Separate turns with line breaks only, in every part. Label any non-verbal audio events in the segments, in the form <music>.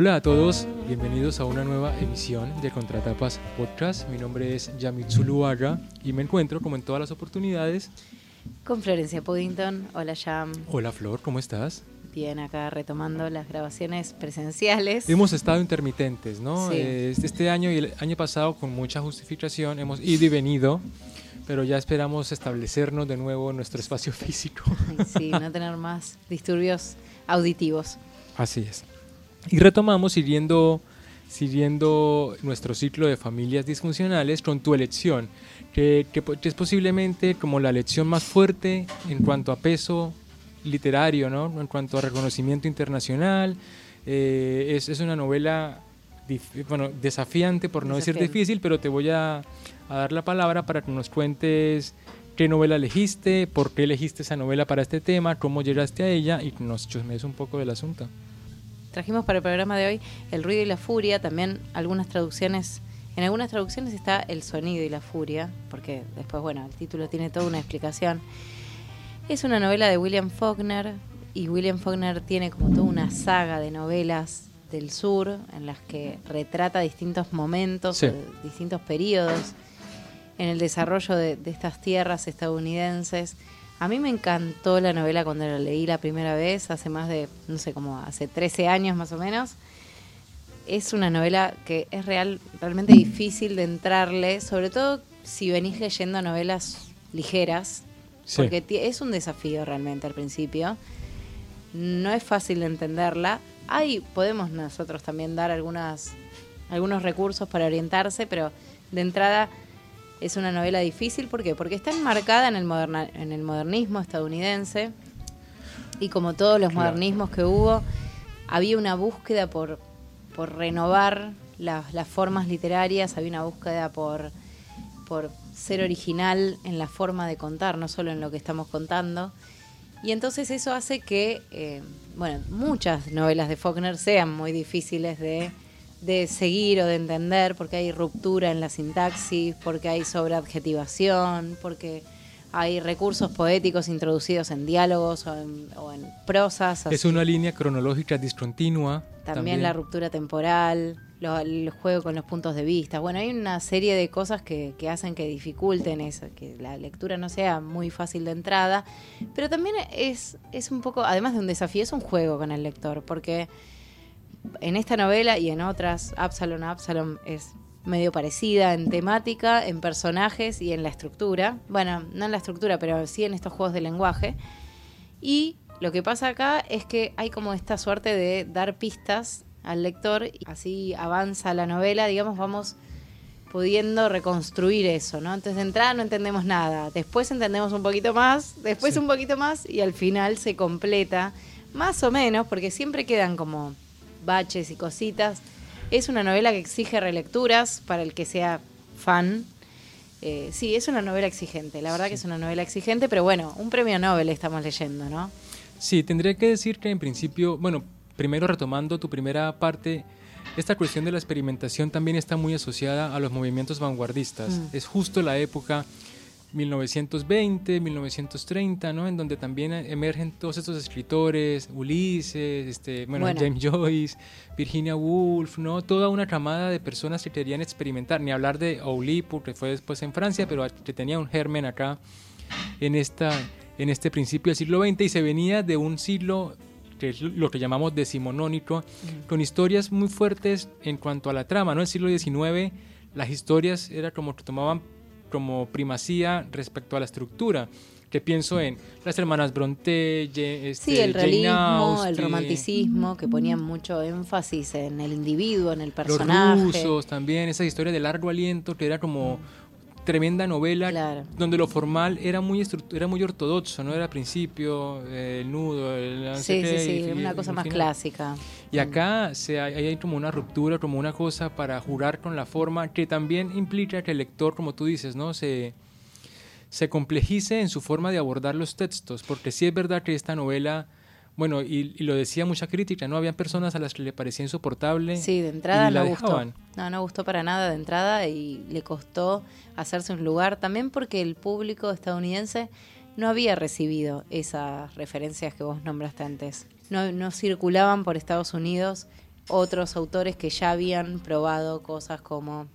Hola a todos, bienvenidos a una nueva emisión de Contratapas Podcast. Mi nombre es Yamit Zuluaga y me encuentro, como en todas las oportunidades,
con Florencia Puddington. Hola, Jam.
Hola, Flor, ¿cómo estás?
Bien, acá retomando las grabaciones presenciales.
Hemos estado intermitentes, ¿no?
Sí.
Este año y el año pasado, con mucha justificación, hemos ido y venido, pero ya esperamos establecernos de nuevo en nuestro espacio físico.
Ay, sí, no tener más disturbios auditivos. <laughs>
Así es. Y retomamos siguiendo, siguiendo nuestro ciclo de familias disfuncionales con tu elección, que, que que es posiblemente como la elección más fuerte en cuanto a peso literario, ¿no? en cuanto a reconocimiento internacional. Eh, es, es una novela bueno, desafiante, por no decir
Desafiante.
difícil, pero te voy a, a dar la palabra para que nos cuentes qué novela elegiste, por qué elegiste esa novela para este tema, cómo llegaste a ella y nos chusmees un poco del asunto.
Trajimos para el programa de hoy El ruido y la furia, también algunas traducciones. En algunas traducciones está El sonido y la furia, porque después, bueno, el título tiene toda una explicación. Es una novela de William Faulkner y William Faulkner tiene como toda una saga de novelas del sur en las que retrata distintos momentos,
Sí.
distintos periodos en el desarrollo de, de estas tierras estadounidenses. A mí me encantó la novela cuando la leí la primera vez, hace más de, no sé, como hace 13 años más o menos. Es una novela que es real, realmente difícil de entrarle, sobre todo si venís leyendo novelas ligeras,
Sí.
porque es un desafío realmente al principio. No es fácil de entenderla. Ahí podemos nosotros también dar algunas, algunos recursos para orientarse, pero de entrada es una novela difícil. ¿Por qué? Porque está enmarcada en el, moderna- en el modernismo estadounidense y como todos los
Claro.
modernismos que hubo, había una búsqueda por, por renovar las, las formas literarias, había una búsqueda por, por ser original en la forma de contar, no solo en lo que estamos contando. Y entonces eso hace que, eh, bueno, muchas novelas de Faulkner sean muy difíciles de, de seguir o de entender, porque hay ruptura en la sintaxis, porque hay sobreadjetivación, porque hay recursos poéticos introducidos en diálogos o en, o en prosas.
Es una línea cronológica discontinua.
También, la ruptura temporal, lo- el juego con los puntos de vista. Bueno, hay una serie de cosas que, que hacen que dificulten eso, que la lectura no sea muy fácil de entrada, pero también es, es un poco, además de un desafío, es un juego con el lector, porque en esta novela y en otras, Absalom Absalom es medio parecida en temática, en personajes y en la estructura. Bueno, no en la estructura, pero sí en estos juegos de lenguaje. Y lo que pasa acá es que hay como esta suerte de dar pistas al lector y así avanza la novela, digamos, vamos pudiendo reconstruir eso, ¿no? Entonces de entrada no entendemos nada, después entendemos un poquito más, después
Sí.
un poquito más y al final se completa, más o menos, porque siempre quedan como baches y cositas. Es una novela que exige relecturas para el que sea fan. Eh, sí, es una novela exigente, la verdad que es una novela exigente, pero bueno, un premio Nobel estamos leyendo, ¿no?
Sí, tendría que decir que en principio, bueno, primero retomando tu primera parte, esta cuestión de la experimentación también está muy asociada a los movimientos vanguardistas.
Mm.
Es justo la época 1920, 1930, ¿no? En donde también emergen todos estos escritores, Ulises, este, bueno,
Bueno.
James Joyce, Virginia Woolf, ¿no? Toda una camada de personas que querían experimentar, ni hablar de Oulipo, que fue después en Francia, pero que tenía un germen acá en, esta, en este principio del siglo XX y se venía de un siglo que es lo que llamamos decimonónico, con historias muy fuertes en cuanto a la trama, ¿no? El siglo XIX, las historias era como que tomaban como primacía respecto a la estructura, que pienso en las hermanas Bronte, este,
Sí, el realismo, el romanticismo, que ponían mucho énfasis en el individuo, en el
los
personaje.
rusos también, esa historia de largo aliento que era como tremenda novela
Claro.
donde lo formal era muy era muy ortodoxo, no era principio eh, el nudo, el
Sí, sí, sí,
y-
una
y
cosa más
final.
clásica.
Y acá se, hay, hay como una ruptura, como una cosa para jugar con la forma que también implica que el lector, como tú dices, ¿no? Se, se complejice en su forma de abordar los textos, porque sí es verdad que esta novela, bueno, y, y lo decía mucha crítica, ¿no? Habían personas a las que le parecía insoportable.
Sí, de entrada
y la
no gustó. No, no gustó para nada de entrada y le costó hacerse un lugar también porque el público estadounidense no había recibido esas referencias que vos nombraste antes. No, no circulaban por Estados Unidos otros autores que ya habían probado cosas como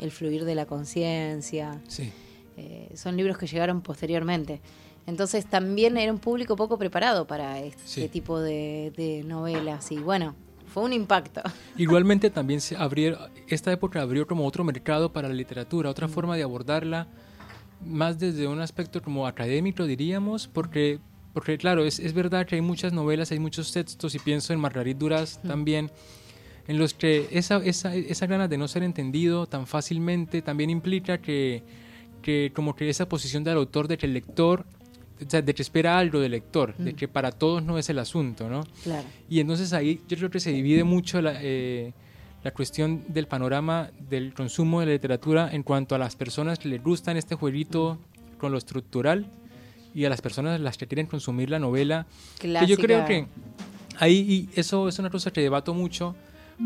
el fluir de la conciencia.
Sí.
Eh, son libros que llegaron posteriormente. Entonces también era un público poco preparado para este
Sí.
tipo de, de novelas. Y bueno, fue un impacto. <laughs>
Igualmente también se abrió, esta época abrió como otro mercado para la literatura, otra forma de abordarla, más desde un aspecto como académico, diríamos, porque, porque claro, es, es verdad que hay muchas novelas, hay muchos textos, y pienso en Margarit Duras también, en los que esa, esa, esa ganas de no ser entendido tan fácilmente también implica que, que como que esa posición del autor de que el lector, o sea, de que espera algo del lector, de que para todos no es el asunto, ¿no?
Claro.
Y entonces ahí yo creo que se divide mucho la, eh, la cuestión del panorama del consumo de la literatura en cuanto a las personas que les gustan este jueguito con lo estructural y a las personas las que quieren consumir la novela. Que yo creo
Clásica.
que ahí y eso es una cosa que debato mucho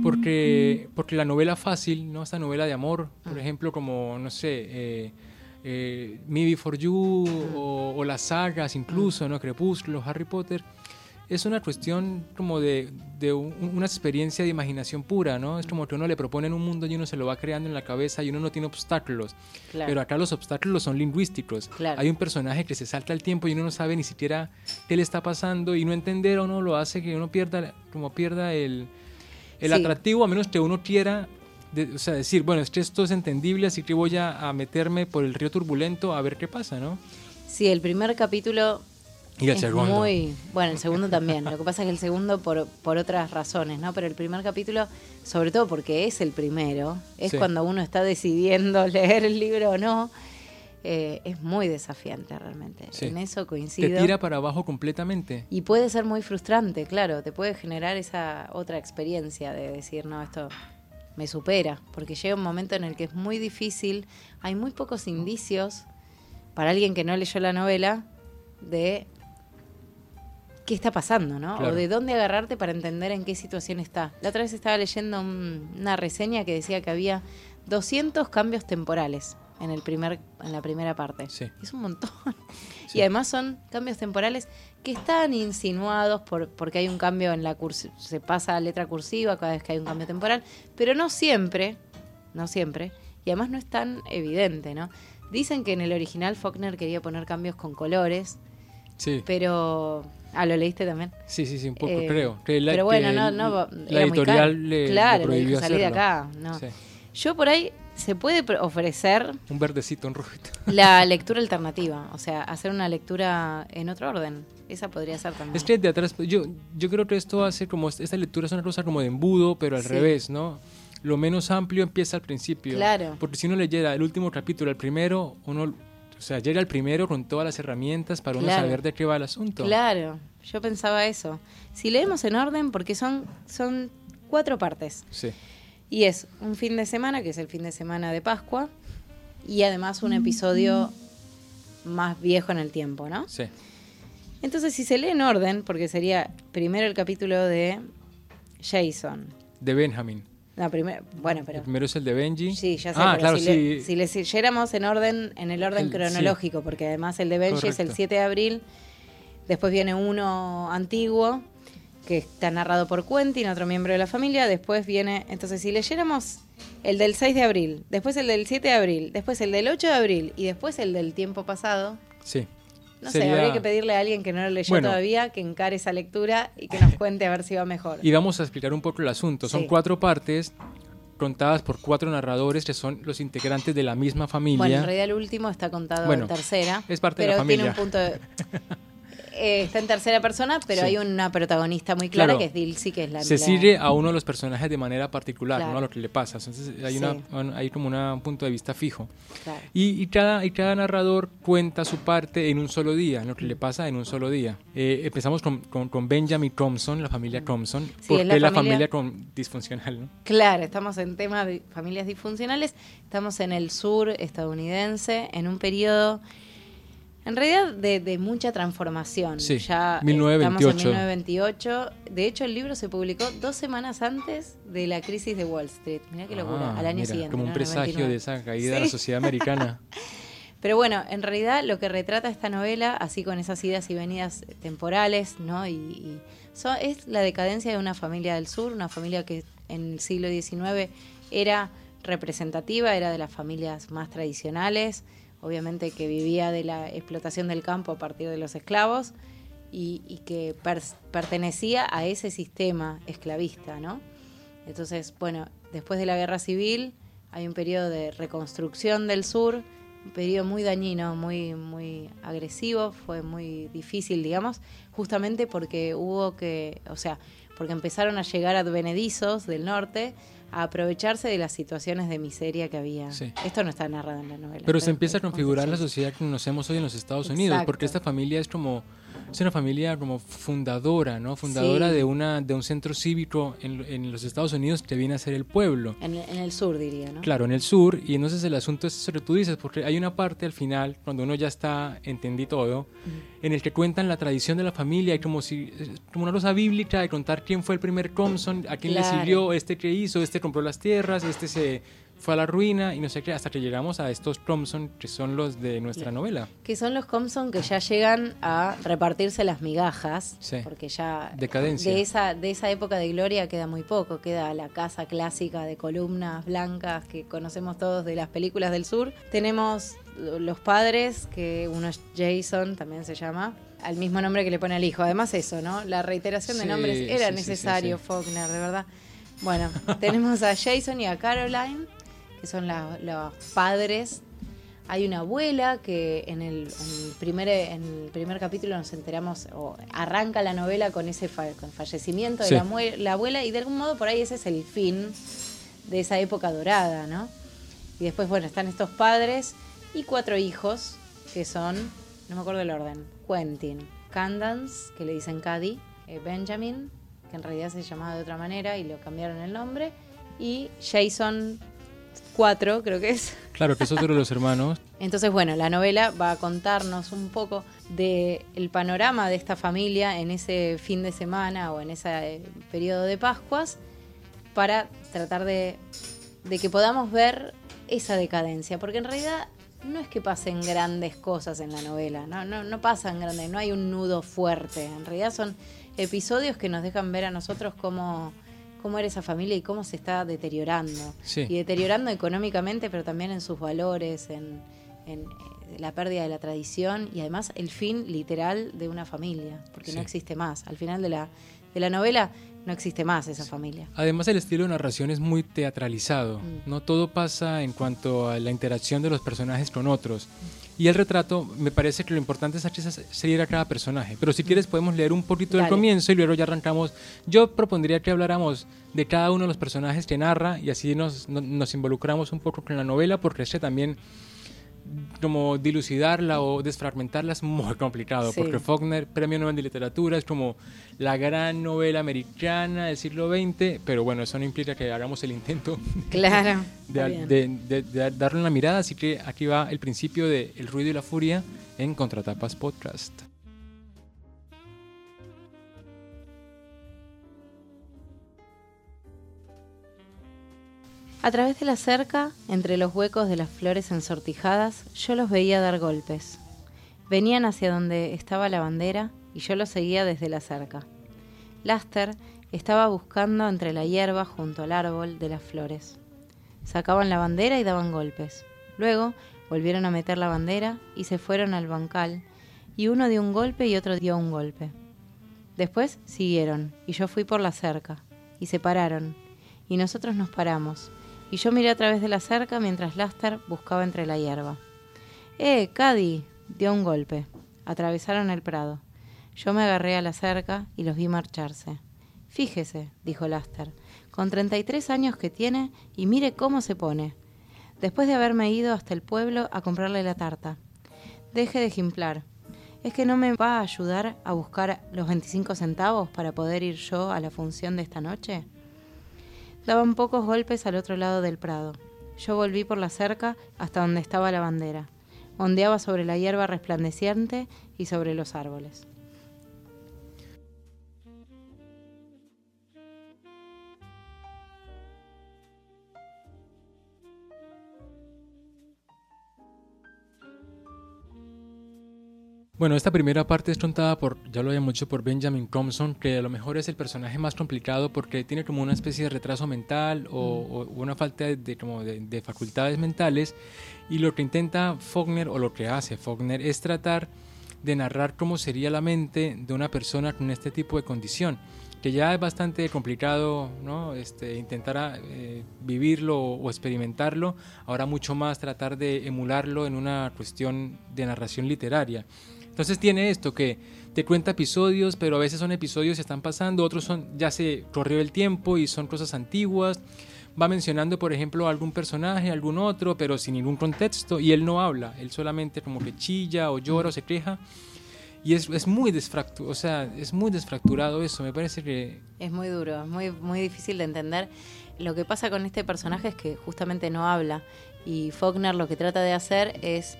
porque, porque la novela fácil, ¿no? esta novela de amor, por ejemplo, como, no sé, eh, eh, Me Before You o, o las sagas incluso, ¿no? Crepúsculo, Harry Potter, es una cuestión como de, de un- una experiencia de imaginación pura, ¿no? Es como que uno le proponen un mundo y uno se lo va creando en la cabeza y uno no tiene obstáculos.
Claro.
Pero acá los obstáculos son lingüísticos.
Claro.
Hay un personaje que se salta el tiempo y uno no sabe ni siquiera qué le está pasando y no entender o no lo hace que uno pierda, como pierda el, el
Sí.
atractivo a menos que uno quiera, de- o sea, decir, bueno, es que esto es entendible, así que voy a, a meterme por el río turbulento a ver qué pasa, ¿no?
Sí, el primer capítulo
Y el
es
segundo.
muy... Bueno, el segundo también. Lo que pasa es que el segundo por, por otras razones, ¿no? Pero el primer capítulo, sobre todo porque es el primero, es
Sí.
cuando uno está decidiendo <laughs> leer el libro o no, eh, es muy desafiante realmente.
Sí.
En eso
Te
coincido.
tira para abajo completamente.
Y puede ser muy frustrante, claro, te puede generar esa otra experiencia de decir, no, esto me supera, porque llega un momento en el que es muy difícil, hay muy pocos indicios para alguien que no leyó la novela de qué está pasando, ¿no?
Claro.
O de dónde agarrarte para entender en qué situación está. La otra vez estaba leyendo un- una reseña que decía que había 200 cambios temporales en, el primer, en la primera parte.
Sí.
Es un montón. <laughs>
Sí.
Y además son cambios temporales que están insinuados por, porque hay un cambio en la cursiva, se pasa a letra cursiva cada vez que hay un cambio temporal, pero no siempre, no siempre, y además no es tan evidente, ¿no? Dicen que en el original Faulkner quería poner cambios con colores,
Sí,
pero... Ah, ¿lo leíste también?
sí, sí, sí, un poco
Eh,
creo. Que la-
pero bueno, no, no,
la editorial le, le
claro, le
prohibió
dijo, salí de acá. No.
Sí.
Yo por ahí se puede ofrecer
Un verdecito, un rojito. <laughs>
la <laughs> lectura alternativa, o sea, hacer una lectura en otro orden. Esa podría ser también.
Es que de atrás, yo, yo creo que esto hace como, esta lectura es una cosa como de embudo, pero al
Sí.
revés, ¿no? Lo menos amplio empieza al principio.
Claro.
Porque si uno leyera el último capítulo, el primero, uno, o sea, llega el primero con todas las herramientas para uno
Claro.
saber de qué va el asunto.
Claro, yo pensaba eso. Si leemos en orden, porque son, son cuatro partes.
Sí,
Y es un fin de semana, que es el fin de semana de Pascua, y además un episodio más viejo en el tiempo, ¿no?
sí,
Entonces, si se lee en orden, porque sería primero el capítulo de Jason.
de Benjamin.
No, primero, bueno,
El
pero...
primero es el de Benji.
Sí, ya sé,
Ah,
pero
claro,
si,
sí.
le- si le siguiéramos en orden, en el orden
El- sí.
cronológico, porque además el de Benji es el
Correcto.
7 de abril, después viene uno antiguo, que está narrado por Quentin, otro miembro de la familia, después viene, entonces si leyéramos el del 6 de abril, después el del 7 de abril, después el del 8 de abril y después el del tiempo pasado,
Sí.
no sé, habría que pedirle a alguien que no lo leyó
Bueno.
todavía que encare esa lectura y que nos cuente a ver si va mejor.
Y vamos a explicar un poco el asunto. Son
Sí.
cuatro partes contadas por cuatro narradores que son los integrantes de la misma familia.
Bueno, en realidad el último está contado
Bueno,
en tercera.
es parte de la
pero tiene un
familia.
punto de- <laughs> Eh, está en tercera persona, pero
Sí.
hay una protagonista muy clara
Claro.
que es Dilsey, que es la
se
la-
sigue a uno de los personajes de manera particular,
Claro.
¿no? A lo que le pasa. Entonces hay,
Sí.
una, un- hay como una- un punto de vista fijo.
Claro.
Y, y cada, y cada narrador cuenta su parte en un solo día, lo que le pasa en un solo día. Eh, empezamos con, con- con Benjamin Thompson, la familia Thompson,
Sí,
porque
es la
la,
familia-
familia con, disfuncional, ¿no?
Claro, estamos en tema de familias disfuncionales, estamos en el sur estadounidense, en un periodo, en realidad, de, de mucha transformación.
Sí,
ya eh,
1928.
estamos en 1928. De hecho, el libro se publicó dos semanas antes de la crisis de Wall Street. Mirá qué locura,
Ah,
al año
mira,
siguiente.
Como un
¿no?
presagio
99.
de esa caída de la sociedad americana. <laughs>
Pero bueno, en realidad lo que retrata esta novela, así con esas idas y venidas temporales, ¿no? Y, y so- es la decadencia de una familia del sur, una familia que en el siglo XIX era representativa, era de las familias más tradicionales, obviamente que vivía de la explotación del campo a partir de los esclavos y, que pertenecía a ese sistema esclavista, ¿no? Entonces, bueno, después de la guerra civil hay un periodo de reconstrucción del sur, un periodo muy dañino, muy, muy agresivo, fue muy difícil, digamos, justamente porque hubo que, o sea, porque empezaron a llegar advenedizos del norte a aprovecharse de las situaciones de miseria que había. Esto no está narrado en la novela.
Pero, se empieza a configurar la sociedad que conocemos hoy en los Estados Unidos, porque esta familia es como es una familia como fundadora, ¿no? Fundadora de una de un centro cívico en, en, los Estados Unidos que viene a ser el pueblo.
En, el sur, diría, ¿no?
Claro, en el sur. Y entonces el asunto es eso que tú dices, porque hay una parte al final, cuando uno ya está, entendí todo, en el que cuentan la tradición de la familia, y como si, como una cosa bíblica de contar quién fue el primer Thompson, a quién le sirvió, este que hizo, este compró las tierras, este se fue a la ruina y no sé qué, hasta que llegamos a estos Thompson, que son los de nuestra novela.
Que son los Thompson que ya llegan a repartirse las migajas, porque ya
Decadencia.
de esa de esa época de gloria queda muy poco, queda la casa clásica de columnas blancas que conocemos todos de las películas del sur. Tenemos los padres, que uno es Jason, también se llama, al mismo nombre que le pone al hijo. Además eso, ¿no? La reiteración de nombres era necesario, Faulkner, de verdad. Bueno, tenemos a Jason y a Caroline, que son los padres. Hay una abuela que en el, primer, en el primer capítulo nos enteramos, o arranca la novela con ese fallecimiento de la, la, abuela, y de algún modo por ahí ese es el fin de esa época dorada, ¿no? Y después, bueno, están estos padres y cuatro hijos, que son, no me acuerdo el orden, Quentin, Candance, que le dicen Caddy, eh, Benjamin, que en realidad se llamaba de otra manera y lo cambiaron el nombre, y Jason cuatro, creo que es.
Claro, que es otro de los hermanos. <laughs>
Entonces, bueno, la novela va a contarnos un poco del el panorama de esta familia en ese fin de semana o en ese eh, periodo de Pascuas para tratar de, de que podamos ver esa decadencia, porque en realidad no es que pasen grandes cosas en la novela, no, no, no pasan grandes, no hay un nudo fuerte, en realidad son episodios que nos dejan ver a nosotros cómo cómo era esa familia y cómo se está deteriorando. Y deteriorando económicamente, pero también en sus valores, en, eh, la pérdida de la tradición y además el fin literal de una familia, porque no existe más. Al final de la, de la novela no existe más esa familia.
Además el estilo de narración es muy teatralizado, mm. no todo pasa en cuanto a la interacción de los personajes con otros. Y el retrato, me parece que lo importante es seguir a cada personaje. Pero si quieres podemos leer un poquito del comienzo y luego ya arrancamos. Yo propondría que habláramos de cada uno de los personajes que narra y así nos, nos involucramos un poco con la novela porque ese también como dilucidarla o desfragmentarla es muy complicado, porque Faulkner, Premio Nobel de Literatura, es como la gran novela americana del siglo XX, pero bueno, eso no implica que hagamos el intento
claro,
de, darle una mirada, así que aquí va el principio de El ruido y la furia en Contratapas Podcast.
A través de la cerca, entre los huecos de las flores ensortijadas, yo los veía dar golpes. Venían hacia donde estaba la bandera y yo los seguía desde la cerca. Laster estaba buscando entre la hierba junto al árbol de las flores. Sacaban la bandera y daban golpes. Luego volvieron a meter la bandera y se fueron al bancal, y uno dio un golpe y otro dio un golpe. Después siguieron, y yo fui por la cerca, y se pararon, y nosotros nos paramos, y yo miré a través de la cerca mientras Laster buscaba entre la hierba. ¡Eh, Caddy! dio un golpe. Atravesaron el prado. Yo me agarré a la cerca y los vi marcharse. Fíjese, dijo Laster, con 33 años que tiene y mire cómo se pone. Después de haberme ido hasta el pueblo a comprarle la tarta. Deje de ejemplar. ¿Es que no me va a ayudar a buscar los 25 centavos para poder ir yo a la función de esta noche? Daban pocos golpes al otro lado del prado. Yo volví por la cerca hasta donde estaba la bandera. Ondeaba sobre la hierba resplandeciente y sobre los árboles.
Bueno, esta primera parte es contada por, ya lo habíamos dicho, por Benjamin Thompson, que a lo mejor es el personaje más complicado porque tiene como una especie de retraso mental o,
Mm.
o una falta de, como de, de facultades mentales. Y lo que intenta Faulkner, o lo que hace Faulkner, es tratar de narrar cómo sería la mente de una persona con este tipo de condición, que ya es bastante complicado ¿no? este, intentar eh, vivirlo o experimentarlo, ahora mucho más tratar de emularlo en una cuestión de narración literaria. Entonces tiene esto que te cuenta episodios, pero a veces son episodios que están pasando, otros son ya se corrió el tiempo y son cosas antiguas. Va mencionando, por ejemplo, algún personaje, algún otro, pero sin ningún contexto, y él no habla, él solamente como que chilla o llora o se queja. Y es, es muy desfracturado, o sea, es muy desfracturado eso, me parece que...
Es muy duro, es muy, muy difícil de entender. Lo que pasa con este personaje es que justamente no habla. Y Faulkner lo que trata de hacer es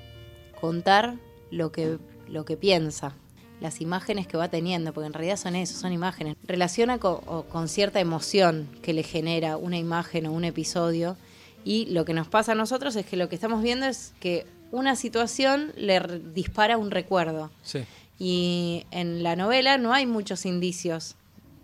contar lo que, lo que piensa, las imágenes que va teniendo, porque en realidad son eso, son imágenes. Relaciona con, o con cierta emoción que le genera una imagen o un episodio. Y lo que nos pasa a nosotros es que lo que estamos viendo es que una situación le dispara un recuerdo.
Sí.
Y en la novela no hay muchos indicios.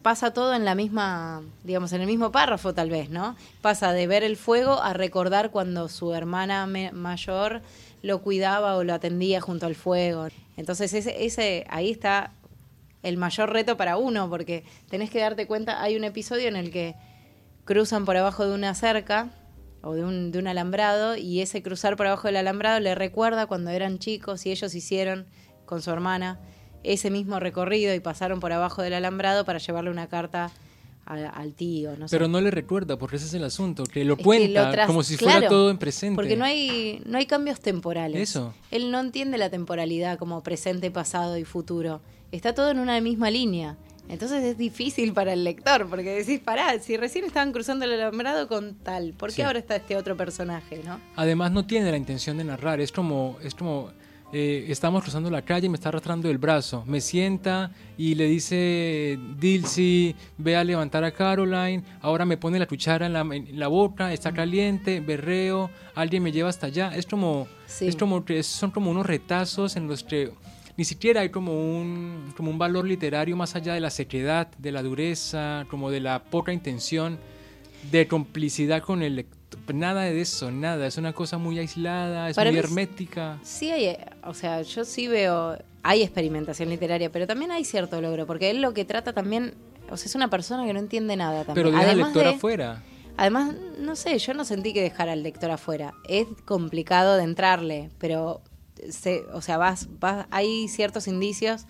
Pasa todo en la misma, digamos, en el mismo párrafo tal vez, ¿no? Pasa de ver el fuego a recordar cuando su hermana mayor lo cuidaba o lo atendía junto al fuego. Entonces ese, ese ahí está el mayor reto para uno, porque tenés que darte cuenta, hay un episodio en el que cruzan por abajo de una cerca o de un, de un alambrado y ese cruzar por abajo del alambrado le recuerda cuando eran chicos y ellos hicieron con su hermana ese mismo recorrido y pasaron por abajo del alambrado para llevarle una carta a- al tío. No sé.
Pero no le recuerda, porque ese es el asunto, que lo
Es que
cuenta
lo
como si fuera
claro,
todo en presente.
Porque no hay, no hay cambios temporales.
Eso.
Él no entiende la temporalidad como presente, pasado y futuro. Está todo en una misma línea. Entonces es difícil para el lector, porque decís, pará, si recién estaban cruzando el alambrado con tal, ¿por qué
Sí.
ahora está este otro personaje, no?
Además no tiene la intención de narrar, es como, es como eh, estamos cruzando la calle y me está arrastrando el brazo, me sienta y le dice Dilcy, ve a levantar a Caroline, ahora me pone la cuchara en la, en la boca, está caliente, berreo, alguien me lleva hasta allá, es como,
Sí.
es como que son como unos retazos en los que ni siquiera hay como un, como un valor literario más allá de la sequedad, de la dureza, como de la poca intención de complicidad con el lector. Nada de eso, nada. Es una cosa muy aislada, es
Para
muy hermética.
Sí hay, o sea, yo sí veo, hay experimentación literaria, pero también hay cierto logro, porque él lo que trata también, o sea, es una persona que no entiende nada también.
Pero deja al lector
de-
afuera.
Además, no sé, yo no sentí que dejara al lector afuera. Es complicado de entrarle, pero se, o sea, vas, vas, hay ciertos indicios,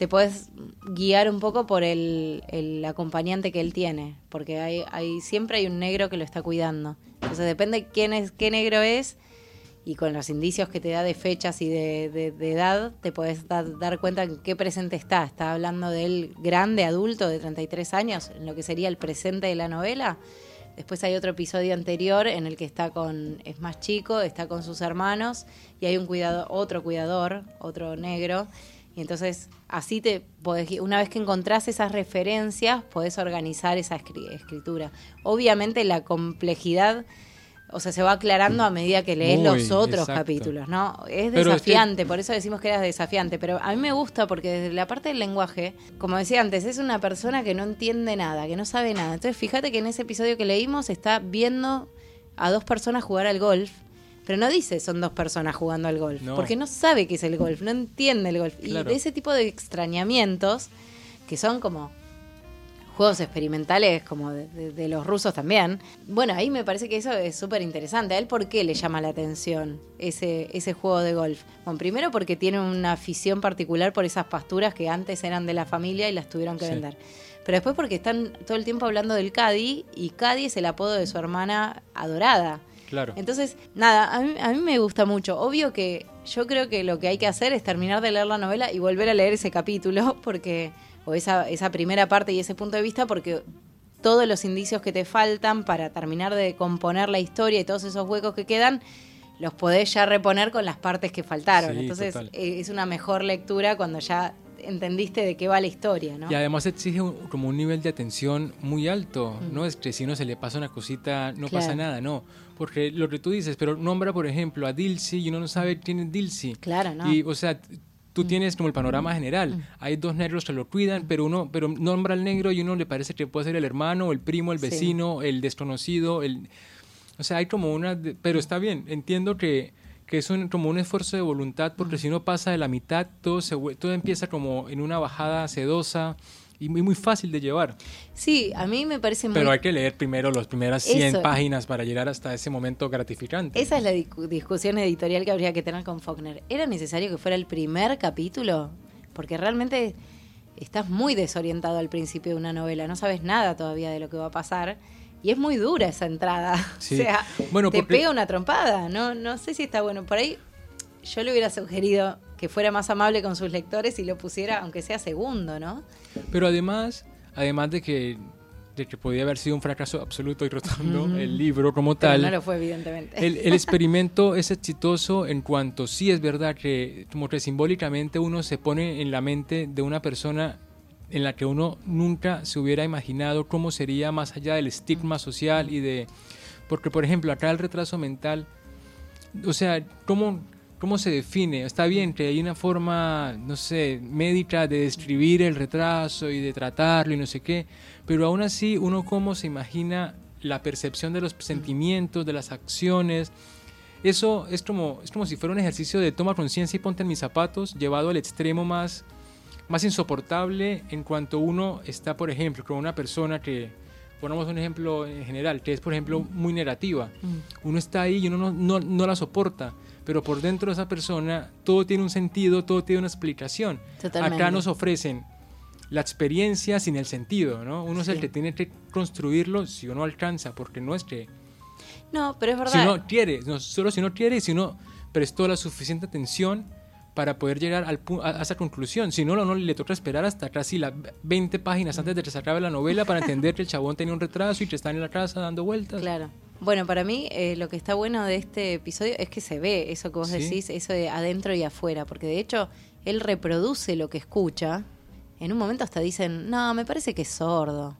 te puedes guiar un poco por el, acompañante que él tiene, porque hay, siempre hay un negro que lo está cuidando. Entonces depende quién es, qué negro es, y con los indicios que te da de fechas y de, edad, te puedes dar, dar cuenta en qué presente está. Está hablando de él grande, adulto, de 33 años, en lo que sería el presente de la novela. Después hay otro episodio anterior en el que está con, es más chico, está con sus hermanos y hay un cuidado, otro cuidador, otro negro. Y entonces así te podés, una vez que encontrás esas referencias, podés organizar esa escri- escritura. Obviamente la complejidad, o sea, se va aclarando a medida que lees
Muy,
los otros
exacto.
capítulos, ¿no? Es desafiante, por eso decimos que era desafiante, pero a mí me gusta porque desde la parte del lenguaje, como decía antes, es una persona que no entiende nada, que no sabe nada. Entonces, fíjate que en ese episodio que leímos está viendo a dos personas jugar al golf, pero no dice son dos personas jugando al golf,
No.
porque no sabe qué es el golf, no entiende el golf.
Claro.
Y de ese tipo de extrañamientos, que son como juegos experimentales como de, de- de los rusos también. Bueno, ahí me parece que eso es súper interesante. ¿A él por qué le llama la atención ese, ese juego de golf? Bueno, primero porque tiene una afición particular por esas pasturas que antes eran de la familia y las tuvieron que
Sí.
vender. Pero después porque están todo el tiempo hablando del Caddy y Caddy es el apodo de su hermana adorada.
Claro.
Entonces, nada, a mí, a mí me gusta mucho. Obvio que yo creo que lo que hay que hacer es terminar de leer la novela y volver a leer ese capítulo, <laughs> porque, o esa, esa primera parte y ese punto de vista, porque todos los indicios que te faltan para terminar de componer la historia y todos esos huecos que quedan, los podés ya reponer con las partes que faltaron.
Sí,
Entonces,
total.
eh, es una mejor lectura cuando ya entendiste de qué va la historia, ¿no?
Y además exige un- como un nivel de atención muy alto.
Mm.
No es que si uno se le pasa una cosita, no
Claro.
pasa nada, no. Porque lo que tú dices, pero nombra, por ejemplo, a Dilcy y uno no sabe quién es Dilcy.
Claro, ¿no?
Y, o sea, Tú tienes como el panorama general. Hay dos negros que lo cuidan, pero uno pero nombra al negro y uno le parece que puede ser el hermano, el primo, el vecino, el desconocido, el o sea, hay como una pero está bien, entiendo que que es un, como un esfuerzo de voluntad, porque si uno pasa de la mitad, todo, se, todo empieza como en una bajada sedosa y muy, muy fácil de llevar.
Sí, a mí me parece muy...
Pero hay que leer primero las primeras 100 páginas para llegar hasta ese momento gratificante.
Esa es la discusión editorial que habría que tener con Faulkner. ¿Era necesario que fuera el primer capítulo? Porque realmente estás muy desorientado al principio de una novela, no sabes nada todavía de lo que va a pasar y es muy dura esa entrada. <laughs> O sea, bueno, te pega una trompada. No, no sé si está bueno. Por ahí yo le hubiera sugerido que fuera más amable con sus lectores y lo pusiera, aunque sea segundo, ¿no?
Pero además, además de que de que podía haber sido un fracaso absoluto y rotundo el libro como tal.
no lo fue, evidentemente.
El, el, <laughs> experimento es exitoso en cuanto sí es verdad que, como que simbólicamente uno se pone en la mente de una persona en la que uno nunca se hubiera imaginado cómo sería más allá del estigma social y de... Porque, por ejemplo, acá el retraso mental, o sea, ¿cómo, cómo se define? Está bien que hay una forma, no sé, médica de describir el retraso y de tratarlo y no sé qué, pero aún así uno cómo se imagina la percepción de los sentimientos, de las acciones, eso es como, es como si fuera un ejercicio de toma conciencia y ponte en mis zapatos, llevado al extremo más más insoportable en cuanto uno está, por ejemplo, con una persona que, ponemos un ejemplo en general, que es, por ejemplo, muy negativa. Mm. Uno está ahí y uno no, no, la soporta, pero por dentro de esa persona todo tiene un sentido, todo tiene una explicación. Acá nos ofrecen la experiencia sin el sentido, ¿no? Uno es el que tiene que construirlo si uno alcanza, porque no es que...
No, pero es verdad.
Si uno quiere, no, solo si uno quiere, si uno prestó la suficiente atención para poder llegar al, a, esa conclusión. Si no, no, le toca esperar hasta casi las 20 páginas antes de que se acabe la novela para entender que el chabón tenía un retraso y que está en la casa dando vueltas.
Claro. Bueno, para mí eh, lo que está bueno de este episodio es que se ve eso que vos decís, eso de adentro y afuera, porque de hecho él reproduce lo que escucha. En un momento hasta dicen, no, me parece que es sordo.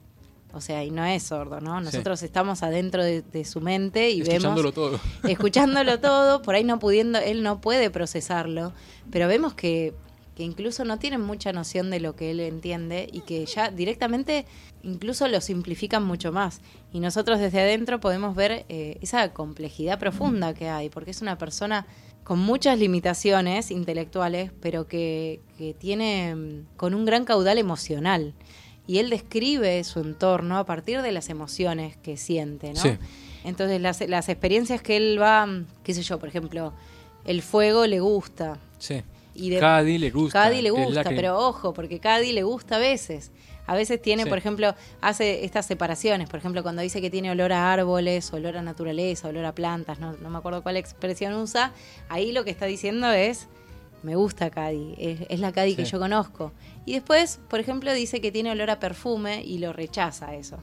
O sea, y no es sordo, ¿no? Nosotros estamos adentro de, su mente y
escuchándolo todo. <laughs>
Escuchándolo todo, por ahí no pudiendo, él no puede procesarlo, pero vemos que, que incluso no tienen mucha noción de lo que él entiende y que ya directamente incluso lo simplifican mucho más. Y nosotros desde adentro podemos ver eh, esa complejidad profunda que hay, porque es una persona con muchas limitaciones intelectuales, pero que, que tiene mm, con un gran caudal emocional y él describe su entorno a partir de las emociones que siente, ¿no? Entonces las, las experiencias que él va, qué sé yo, por ejemplo, el fuego le gusta.
Sí. Y de, le gusta.
Le gusta, pero ojo, porque Cady le gusta a veces. A veces tiene, por ejemplo, hace estas separaciones. Por ejemplo, cuando dice que tiene olor a árboles, olor a naturaleza, olor a plantas, no, no me acuerdo cuál expresión usa, ahí lo que está diciendo es me gusta Cady, es, la Cady que yo conozco. Y después, por ejemplo, dice que tiene olor a perfume y lo rechaza eso.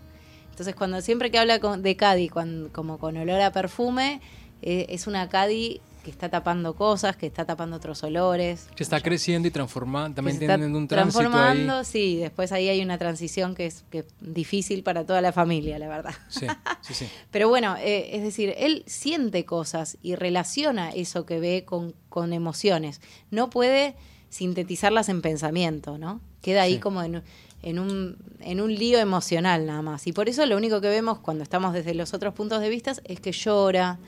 Entonces, cuando siempre que habla de Cady como con olor a perfume, eh, es una Cady que está tapando cosas, que está tapando otros olores.
Que está creciendo y transformando, también teniendo un
tránsito Transformando, sí, después ahí hay una transición que es, que difícil para toda la familia, la verdad.
Sí, sí, sí. <laughs>
Pero bueno, eh, es decir, él siente cosas y relaciona eso que ve con, con emociones. No puede sintetizarlas en pensamiento, ¿no? Queda ahí como en, en, un, en un lío emocional nada más. Y por eso lo único que vemos cuando estamos desde los otros puntos de vista es que llora,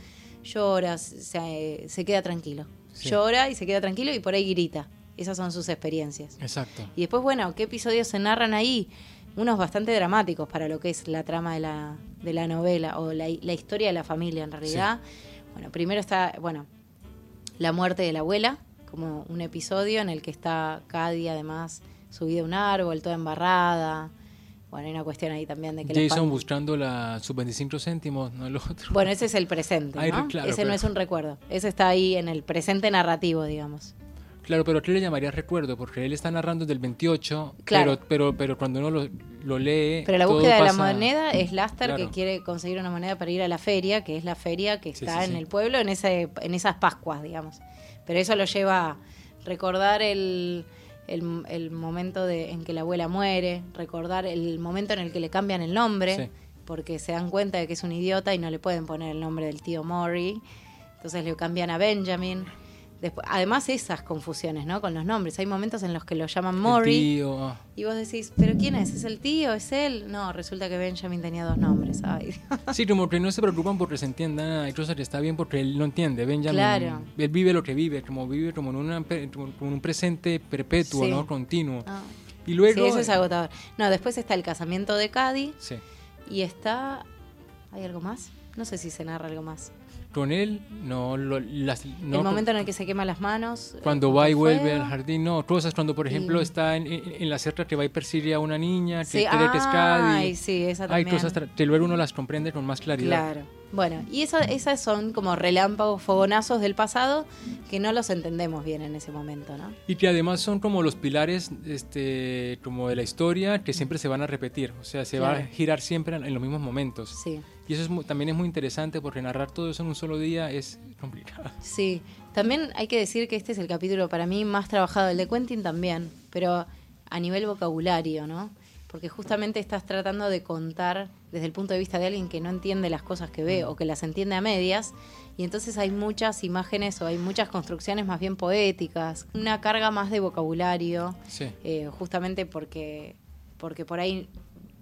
llora, se, se queda tranquilo. Llora y se queda tranquilo y por ahí grita. Esas son sus experiencias.
Exacto.
Y después, bueno, ¿qué episodios se narran ahí? Unos bastante dramáticos para lo que es la trama de la, de la novela o la, historia de la familia en realidad. Bueno, primero está, bueno, la muerte de la abuela, como un episodio en el que está Cady además subida a un árbol, toda embarrada. Bueno, hay una cuestión ahí también de
que... Jason buscando la, sus 25 céntimos, no el otro.
Bueno, ese es el presente, ¿no? ese no es un recuerdo. Ese está ahí en el presente narrativo, digamos.
Claro, pero ¿qué le llamaría recuerdo? Porque él está narrando desde el 28, claro. pero, pero, pero cuando uno lo, lee...
Pero la búsqueda de la moneda es Laster que quiere conseguir una moneda para ir a la feria, que es la feria que está en el pueblo en, ese, en esas Pascuas, digamos. Pero eso lo lleva a recordar el el, momento de, en que la abuela muere, recordar el momento en el que le cambian el nombre, porque se dan cuenta de que es un idiota y no le pueden poner el nombre del tío Mori. Entonces le cambian a Benjamin. Después, además esas confusiones, ¿no? Con los nombres. Hay momentos en los que lo llaman Mori
ah.
y vos decís, ¿pero quién es? ¿Es el tío? ¿Es él? No, resulta que Benjamin tenía dos nombres. Ay, <laughs>
Sí, como que no se preocupan porque se entienda. Hay cosas que está bien porque él no entiende. Benjamin,
Claro.
él vive lo que vive, como vive como en, una, como en un presente perpetuo,
Sí.
¿no? Continuo.
Ah.
Y luego...
Sí, eso es agotador. No, después está el casamiento de Cady
Sí.
y está... ¿Hay algo más? No sé si se narra algo más.
Con él, no... Lo, las, no
el momento en el que se quema las manos. eh,
Cuando va y vuelve al jardín, no, cosas cuando por ejemplo
Y-
está en, en, en la cerca que va y persigue a una niña, que
Sí,
que es Cady.
ay, sí, esa
Hay
también.
cosas tra- que luego uno las comprende con más claridad.
Claro. Bueno, y eso, esas son como relámpagos, fogonazos del pasado que no los entendemos bien en ese momento, ¿no?
Y que además son como los pilares este, como de la historia que siempre se van a repetir, o sea, se va a
Claro.
girar siempre en, en los mismos momentos.
Sí.
Y eso es mu- también es muy interesante porque narrar todo eso en un solo día es complicado.
Sí, también hay que decir que este es el capítulo para mí más trabajado, el de Quentin también, pero a nivel vocabulario, ¿no? Porque justamente estás tratando de contar desde el punto de vista de alguien que no entiende las cosas que ve o que las entiende a medias, y entonces hay muchas imágenes o hay muchas construcciones más bien poéticas, una carga más de vocabulario,
Sí.
eh, justamente porque, porque por ahí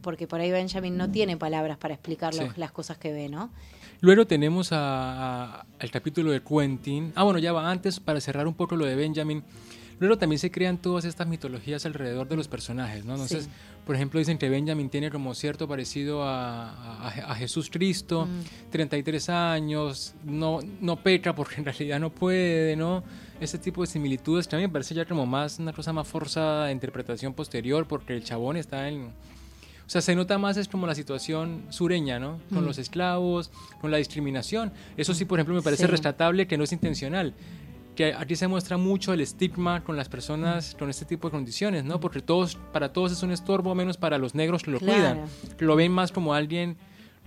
porque por ahí Benjamin no tiene palabras para explicar
Sí.
las cosas que ve, ¿no?
Luego tenemos a- a- al capítulo de Quentin. Ah, bueno, ya va antes para cerrar un poco lo de Benjamin. Luego también se crean todas estas mitologías alrededor de los personajes, ¿no? Entonces,
Sí.
por ejemplo, dicen que Benjamin tiene como cierto parecido a, a- a Jesús Cristo,
Mm.
33 años, no, no peca porque en realidad no puede, ¿no? Ese tipo de similitudes que a mí me parece ya como más una cosa más forzada de interpretación posterior porque el chabón está en... O sea, se nota más es como la situación sureña, ¿no? Con
Mm.
los esclavos, con la discriminación. Eso sí, por ejemplo, me parece
Sí.
rescatable que no es intencional. Que aquí se muestra mucho el estigma con las personas con este tipo de condiciones, ¿no? Porque todos, para todos es un estorbo, menos para los negros que lo
Claro.
cuidan. Que lo ven más como alguien,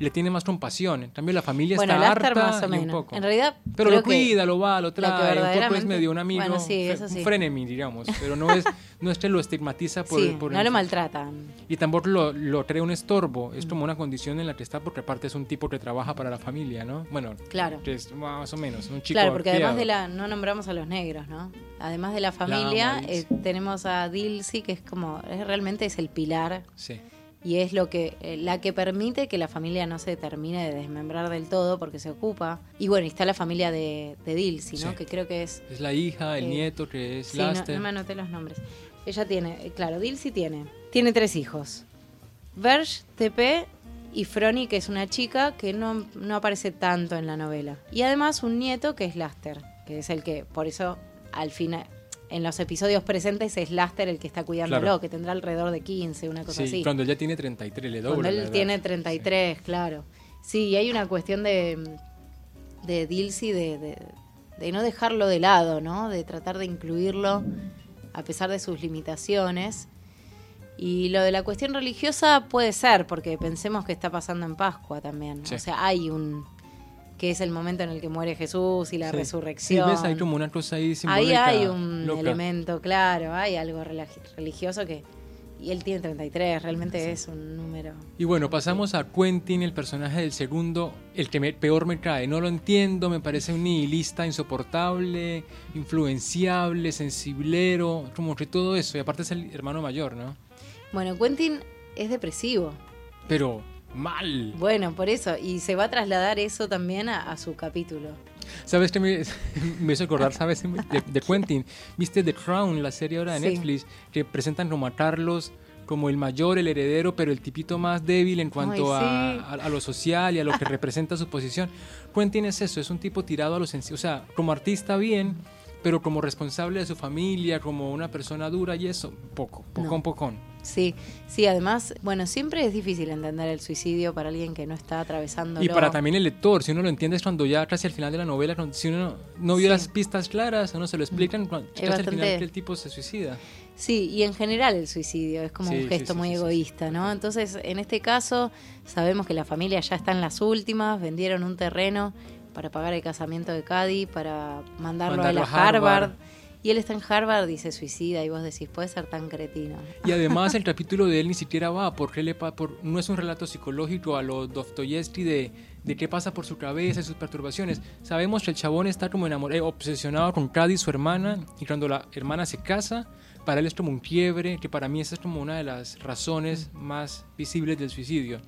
le tiene más compasión. En cambio, la familia
Bueno,
está harta
más o
y un
menos.
poco.
En realidad,
Pero lo cuida, lo va, lo trae, un poco es medio un amigo,
Bueno, sí, eso sí.
un frenemy, digamos. Pero no es, no es que lo estigmatiza por,
sí,
por
no
el-
lo maltratan.
y tampoco lo, lo crea un estorbo, es
Mm.
como una condición en la que está porque aparte es un tipo que trabaja para la familia, ¿no? Bueno,
Claro.
que es más o menos, un chico
Claro, porque además de la, no nombramos a los negros, ¿no? Además de la familia,
amo a
eh, tenemos a Dilsey, que es como, es, realmente es el pilar
Sí,
y es lo que, eh, la que permite que la familia no se termine de desmembrar del todo porque se ocupa. Y bueno, y está la familia de, de Dilsey, ¿no?
Sí.
Que creo que es
es la hija, el
Eh,
nieto que es
Sí,
Laster.
no me anoté los nombres. Ella tiene, eh, claro, Dilsey tiene, tiene tres hijos. Verge, TP y Froni, que es una chica que no, no aparece tanto en la novela. Y además un nieto que es Laster, que es el que, por eso, al final, en los episodios presentes es Laster el que está cuidándolo,
Claro.
que tendrá alrededor de 15, una cosa
sí,
así.
cuando ya tiene 33 le dobla.
Cuando él tiene 33, claro. Sí, y hay una cuestión de, de Dilsey de, de, de no dejarlo de lado, ¿no? De tratar de incluirlo a pesar de sus limitaciones. Y lo de la cuestión religiosa puede ser, porque pensemos que está pasando en Pascua también.
Sí.
O sea, hay un... que es el momento en el que muere Jesús y la
Sí.
resurrección.
Sí, ves, hay como una cosa ahí
hay un
loca.
elemento, claro, hay algo religi- religioso que... Y él tiene 33, realmente es un número...
Y bueno, pasamos a Quentin, el personaje del segundo, el que me- peor me cae. No lo entiendo, me parece un nihilista insoportable, influenciable, sensiblero, como que todo eso. Y aparte es el hermano mayor, ¿no?
Bueno, Quentin es depresivo.
Pero mal.
Bueno, por eso. Y se va a trasladar eso también a, a su capítulo.
¿Sabes qué me, <laughs> me hizo acordar, sabes, de, de <laughs> Quentin? ¿Viste The Crown, la serie ahora de
Sí.
Netflix, que presentan como a Carlos como el mayor, el heredero, pero el tipito más débil en cuanto
Ay,
a,
sí.
a- a lo social y a lo que representa su posición? Quentin es eso, es un tipo tirado a lo sencillo. O sea, como artista bien, pero como responsable de su familia, como una persona dura y eso, poco, pocón,
No.
pocón.
Sí, sí, además, bueno, siempre es difícil entender el suicidio para alguien que no está atravesando.
Y para también el lector, si uno lo entiende es cuando ya casi al final de la novela, si uno no vio
Sí.
las pistas claras, a uno se lo explican casi al final que el tipo se suicida.
Sí, y en general el suicidio es como
Sí,
un gesto
sí,
muy egoísta, ¿no? Entonces, en este caso, sabemos que la familia ya está en las últimas, vendieron un terreno para pagar el casamiento de Cady, para mandarlo,
Mandarlo
a la
a Harvard.
Harvard. Y él está en Harvard y se suicida y vos decís, puede ser tan cretino.
Y <laughs> además el capítulo de él ni siquiera va, porque le por, no es un relato psicológico a lo Dostoyevsky de, de qué pasa por su cabeza y sus perturbaciones. Sabemos que el chabón está como enamorado, eh, obsesionado con Cady, su hermana, y cuando la hermana se casa, para él es como un quiebre, que para mí esa es como una de las razones más visibles del suicidio.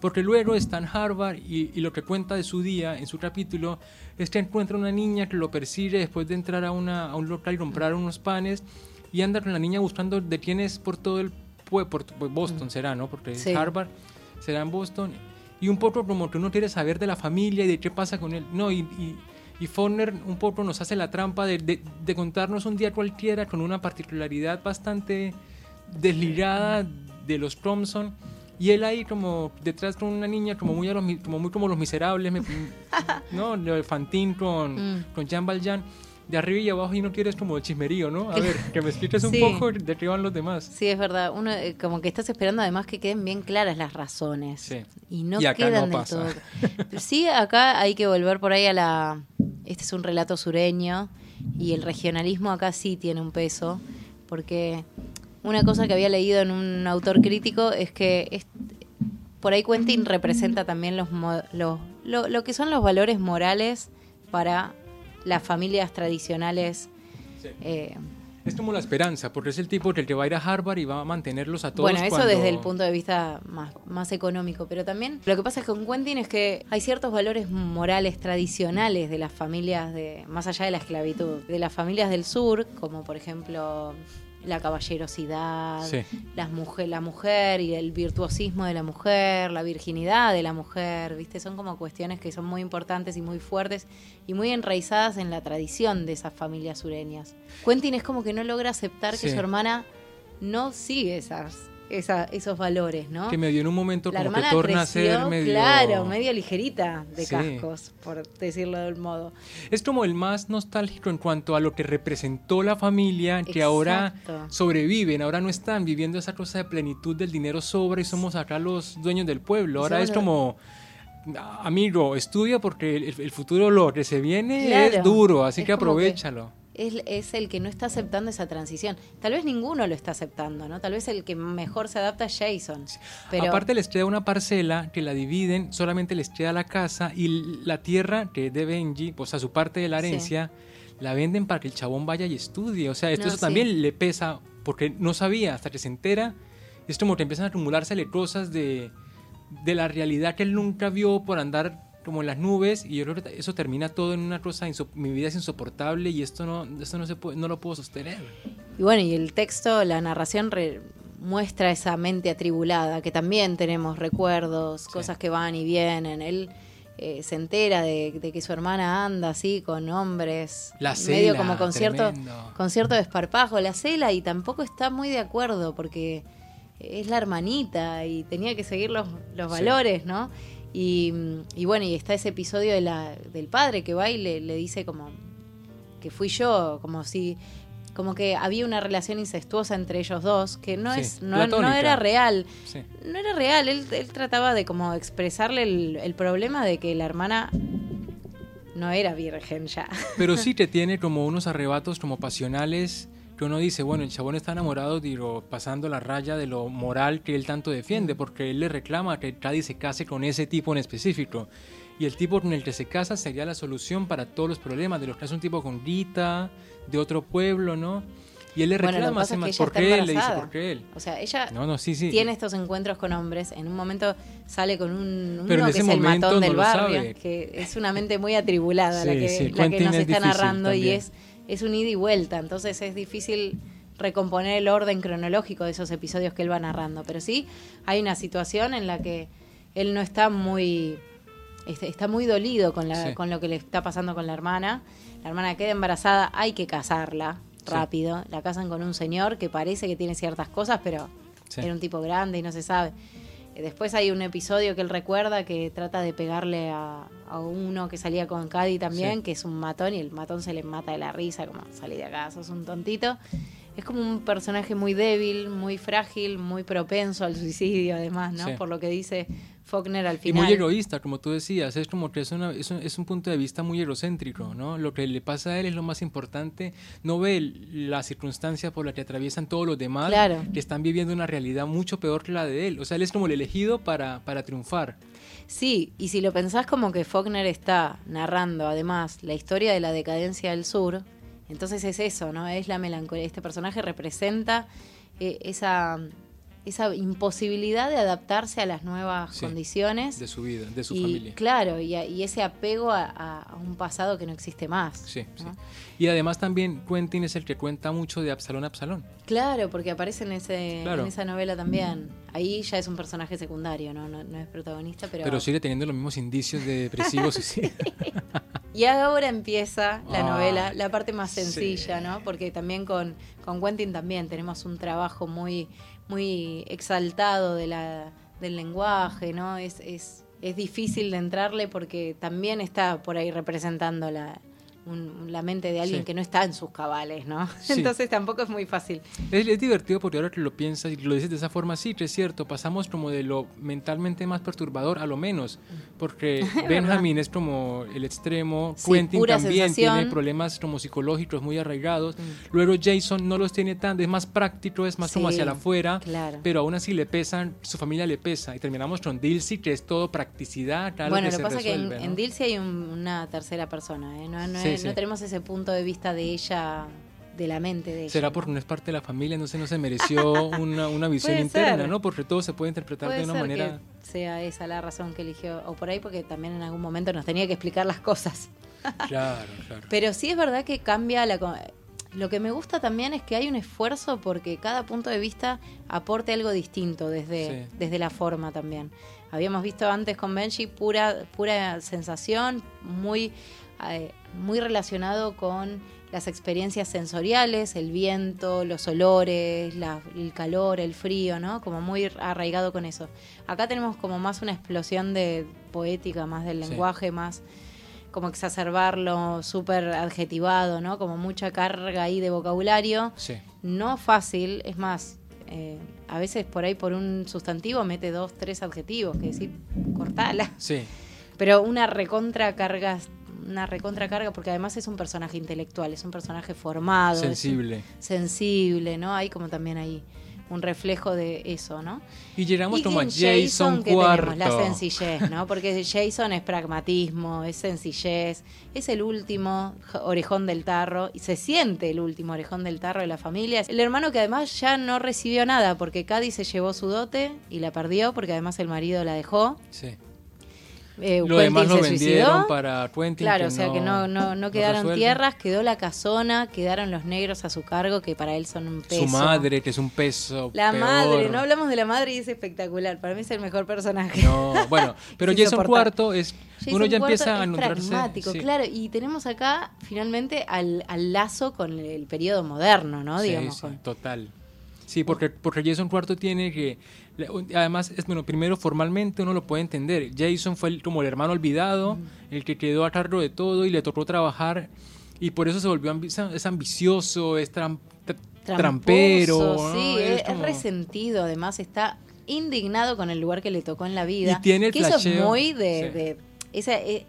Porque luego está en Harvard y, y, lo que cuenta de su día en su capítulo es que encuentra una niña que lo persigue después de entrar a, una, a un local y comprar unos panes y anda con la niña buscando de quién es por todo el por, por Boston será, ¿no? Porque
Sí.
Harvard será en Boston y un poco como que uno quiere saber de la familia y de qué pasa con él. No, y, y, y Faulkner un poco nos hace la trampa de, de, de contarnos un día cualquiera con una particularidad bastante desligada de los Thompson. Y él ahí como detrás con una niña como muy, a los, como, muy como los miserables, me- <laughs> ¿no? De Fantine con,
Mm.
con Jean Valjean. De arriba y abajo y no quieres como el chismerío, ¿no? A ver, que me expliques un
Sí.
poco de qué van los demás.
Sí, es verdad. Uno eh, como que estás esperando además que queden bien claras las razones.
Sí.
Y no
Y acá
quedan
no
del
pasa.
todo. <laughs> Sí, acá hay que volver por ahí a la... Este es un relato sureño y el regionalismo acá sí tiene un peso, porque una cosa que había leído en un autor crítico es que es- por ahí Quentin representa también los, los- lo, lo que son los valores morales para las familias tradicionales.
Sí.
eh,
Es como la esperanza, porque es el tipo que va a ir a Harvard y va a mantenerlos a todos.
Bueno, eso
cuando-
desde el punto de vista más, más económico, pero también lo que pasa es que con Quentin es que hay ciertos valores morales tradicionales de las familias, de más allá de la esclavitud, de las familias del sur, como por ejemplo la caballerosidad,
Sí.
las mujer, la mujer y el virtuosismo de la mujer, la virginidad de la mujer, ¿viste? Son como cuestiones que son muy importantes y muy fuertes y muy enraizadas en la tradición de esas familias sureñas. Quentin es como que no logra aceptar que su hermana no sigue esas, esa- esos valores, ¿no?
Que medio en un momento
la
como que torna a
creció,
ser medio...
claro, medio ligerita de
Sí.
cascos, por decirlo de un modo.
Es como el más nostálgico en cuanto a lo que representó la familia, que ahora sobreviven, ahora no están viviendo esa cosa de plenitud del dinero sobra y somos acá los dueños del pueblo. Ahora
somos
es como, amigo, estudia porque el, el futuro lo que se viene
Claro.
es duro, así
Es
que
como que-
aprovechalo.
Es, es el que no está aceptando esa transición. Tal vez ninguno lo está aceptando, ¿no? Tal vez el que mejor se adapta es Jason. Pero
Aparte les queda una parcela que la dividen, solamente les queda la casa y la tierra que es de Benji, o sea, su parte de la
Sí.
herencia, la venden para que el chabón vaya y estudie. O sea, esto
No,
eso
sí.
también le pesa porque no sabía hasta que se entera. Es como que empiezan a acumulársele cosas de, de la realidad que él nunca vio por andar como en las nubes y yo creo que eso termina todo en una cosa, mi vida es insoportable y esto no, esto no, se puede, no lo puedo sostener.
Y bueno, y el texto, la narración re- muestra esa mente atribulada, que también tenemos recuerdos,
Sí.
cosas que van y vienen. Él eh, se entera de, de que su hermana anda así con hombres,
La
medio como con cierto,
tremendo.
con cierto desparpajo, la cela, y tampoco está muy de acuerdo porque es la hermanita y tenía que seguir los, los
Sí.
valores, ¿no? Y, y bueno, y está ese episodio de la, del padre que va y le, le dice como que fui yo, como si como que había una relación incestuosa entre ellos dos, que no
Sí,
es no, no era real.
Sí.
No era real, él, él trataba de como expresarle el, el problema de que la hermana no era virgen ya.
Pero sí <laughs> que tiene como unos arrebatos como pasionales que uno dice, bueno, el chabón está enamorado, digo, pasando la raya de lo moral que él tanto defiende, porque él le reclama que Cady se case con ese tipo en específico. Y el tipo con el que se casa sería la solución para todos los problemas, de los que es un tipo con guita, de otro pueblo, ¿no? Y él le
Bueno,
reclama,
pasa
así
es que
más, ¿por qué él? Le dice. ¿por qué él?
O sea, ella
No, no, sí, sí.
tiene estos encuentros con hombres. En un momento sale con un uno que es el matón del barrio, que es una mente muy atribulada la que, la que nos
es
está narrando y es, es un ida y vuelta. Entonces es difícil recomponer el orden cronológico de esos episodios que él va narrando. Pero sí hay una situación en la que él no está muy este, está muy dolido con, la,
Sí.
con lo que le está pasando con la hermana. La hermana queda embarazada, hay que casarla
Sí.
rápido. La casan con un señor que parece que tiene ciertas cosas, pero
Sí.
era un tipo grande y no se sabe. Eh, Después hay un episodio que él recuerda que trata de pegarle a, a uno que salía con Cady también,
Sí.
que es un matón, y el matón se le mata de la risa, como salí de acá, sos un tontito. Es como un personaje muy débil, muy frágil, muy propenso al suicidio, además, ¿no?
Sí.
Por lo que dice Faulkner al
Y
final.
muy egoísta, como tú decías, es como que es, una- es, un, es un punto de vista muy egocéntrico, ¿no? Lo que le pasa a él es lo más importante, no ve la circunstancia por la que atraviesan todos los demás,
Claro.
que están viviendo una realidad mucho peor que la de él. O sea, él es como el elegido para, para triunfar.
Sí, y si lo pensás como que Faulkner está narrando además la historia de la decadencia del sur, entonces es eso, ¿no? Es la melancolía. Este personaje representa eh, esa, esa imposibilidad de adaptarse a las nuevas
Sí,
condiciones.
de su vida, de su
y,
familia.
Claro, y, a- y ese apego a, un pasado que no existe más.
Sí, sí. Y además también Quentin es el que cuenta mucho de Absalón a Absalón.
Claro, porque aparece en, ese,
Claro.
en esa novela también. Ahí ya es un personaje secundario, ¿no? No, no es protagonista, pero...
Pero sigue teniendo los mismos indicios de depresivo suicidio. <laughs>
Y ahora empieza la
Ah,
novela, la parte más
sí.
sencilla, ¿no? Porque también con, con Quentin también tenemos un trabajo muy, muy exaltado de la, del lenguaje, ¿no? Es, es, es difícil de entrarle porque también está por ahí representando la, un- la mente de alguien
Sí.
que no está en sus cabales, ¿no? <laughs>
Sí.
Entonces tampoco es muy fácil.
Es, es divertido porque ahora que lo piensas y lo dices de esa forma, sí, que es cierto, pasamos como de lo mentalmente más perturbador a lo menos, porque <laughs> Benjamin es como el extremo,
Sí,
Quentin también
sensación.
tiene problemas como psicológicos muy arraigados,
Mm.
luego Jason no los tiene tan, es más práctico, es más como hacia la afuera,
claro.
pero aún así le pesan, su familia le pesa, y terminamos con Dilsey, que es todo practicidad, claro
bueno,
que
lo
se
que pasa es que en,
resuelve,
en
¿no?
Dilsey hay un- una tercera persona, ¿eh? no, no
Sí,
es-
sí.
no tenemos ese punto de vista de ella, de la mente de ella.
Será porque no es parte de la familia, se, no se <laughs> mereció una, una visión interna,
ser.
¿no? Porque todo se puede interpretar
Puede
de una
ser
manera...
que sea esa la razón que eligió, o por ahí porque también en algún momento nos tenía que explicar las cosas. <laughs>
Claro, claro.
Pero sí es verdad que cambia la... Lo que me gusta también es que hay un esfuerzo porque cada punto de vista aporte algo distinto desde,
Sí.
desde la forma también. Habíamos visto antes con Benji pura, pura sensación, muy, eh, muy relacionado con las experiencias sensoriales, el viento, los olores, la- el calor, el frío, ¿no? Como muy arraigado con eso. Acá tenemos como más una explosión de poética, más del
Sí.
lenguaje, más como exacerbarlo, súper adjetivado, ¿no? Como mucha carga ahí de vocabulario.
Sí.
No fácil, es más, eh, a veces por ahí por un sustantivo mete dos, tres adjetivos, que decir, cortala.
Sí,
Pero una recontra carga, una recontra carga, porque además es un personaje intelectual, es un personaje formado,
sensible.
sensible, ¿no? Hay como también ahí un reflejo de eso, ¿no?
Y llegamos como a Jason
¿qué
Cuarto.
tenemos? La sencillez, ¿no? Porque Jason es pragmatismo, es sencillez, es el último orejón del tarro, y se siente el último orejón del tarro de la familia. El hermano que además ya no recibió nada, porque Cádiz se llevó su dote y la perdió, porque además el marido la dejó.
Sí.
Eh,
Lo demás lo vendieron para Quentin.
Claro, o sea que no, no, no quedaron tierras, quedó la casona, quedaron los negros a su cargo, que para él son un peso.
Su madre, que es un peso.
La
peor.
madre, no hablamos de la madre y es espectacular. Para mí es el mejor personaje.
No, bueno, <laughs> pero Jason. Cuarto es.
Jason
uno ya empieza a
es
encontrarse.
pragmático,
sí.
claro. Y tenemos acá finalmente al, al lazo con el periodo moderno, ¿no?
Sí,
Digamos.
sí,
con-
total. Sí, porque, porque Jason Cuarto tiene que. Además, es bueno, primero formalmente uno lo puede entender. Jason fue el- como el hermano olvidado, el que quedó a cargo de todo y le tocó trabajar. Y por eso se volvió ambi- es ambicioso, es tram- tra-
tramposo,
trampero. ¿no?
Sí, es, es
como-
resentido. Además, está indignado con el lugar que le tocó en la vida.
Y tiene el
que eso es muy de.
sí.
de- esa, eh,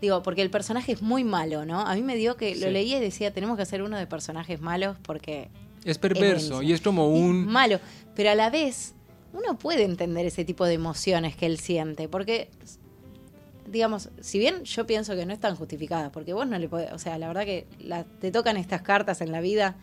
digo, porque el personaje es muy malo, ¿no? A mí me dio que lo leía y decía, tenemos que hacer uno de personajes malos porque
Es perverso y es como
es
un.
malo, pero a la vez uno puede entender ese tipo de emociones que él siente, porque digamos, si bien yo pienso que no están justificadas, porque vos no le podés, o sea, la verdad que la- te tocan estas cartas en la vida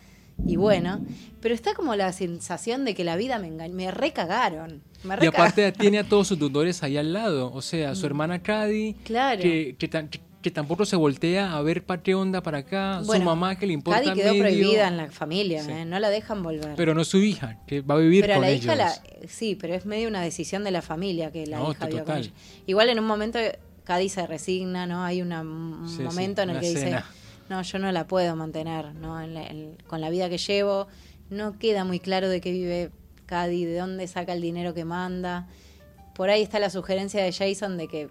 y bueno, pero está como la sensación de que la vida me engañó, me recagaron, me
Y aparte tiene a todos sus <laughs> tutores ahí al lado. O sea, su hermana Cady,
Mm. Claro.
que, que, tan- que- que tampoco se voltea a ver pa' qué onda para acá. su mamá que le importa
Cady quedó
medio,
prohibida en la familia,
Sí.
¿eh? no la dejan volver.
Pero no su hija, que va a vivir
Pero
con
la
ellos.
hija la, sí, pero es medio una decisión de la familia que la
No,
hija viva con ella. Igual en un momento Cádiz se resigna, ¿no? Hay una- un
Sí, sí,
momento en el que dice, no, yo no la puedo mantener, ¿no? En la- en- con la vida que llevo, no queda muy claro de qué vive Cádiz, de dónde saca el dinero que manda. Por ahí está la sugerencia de Jason de que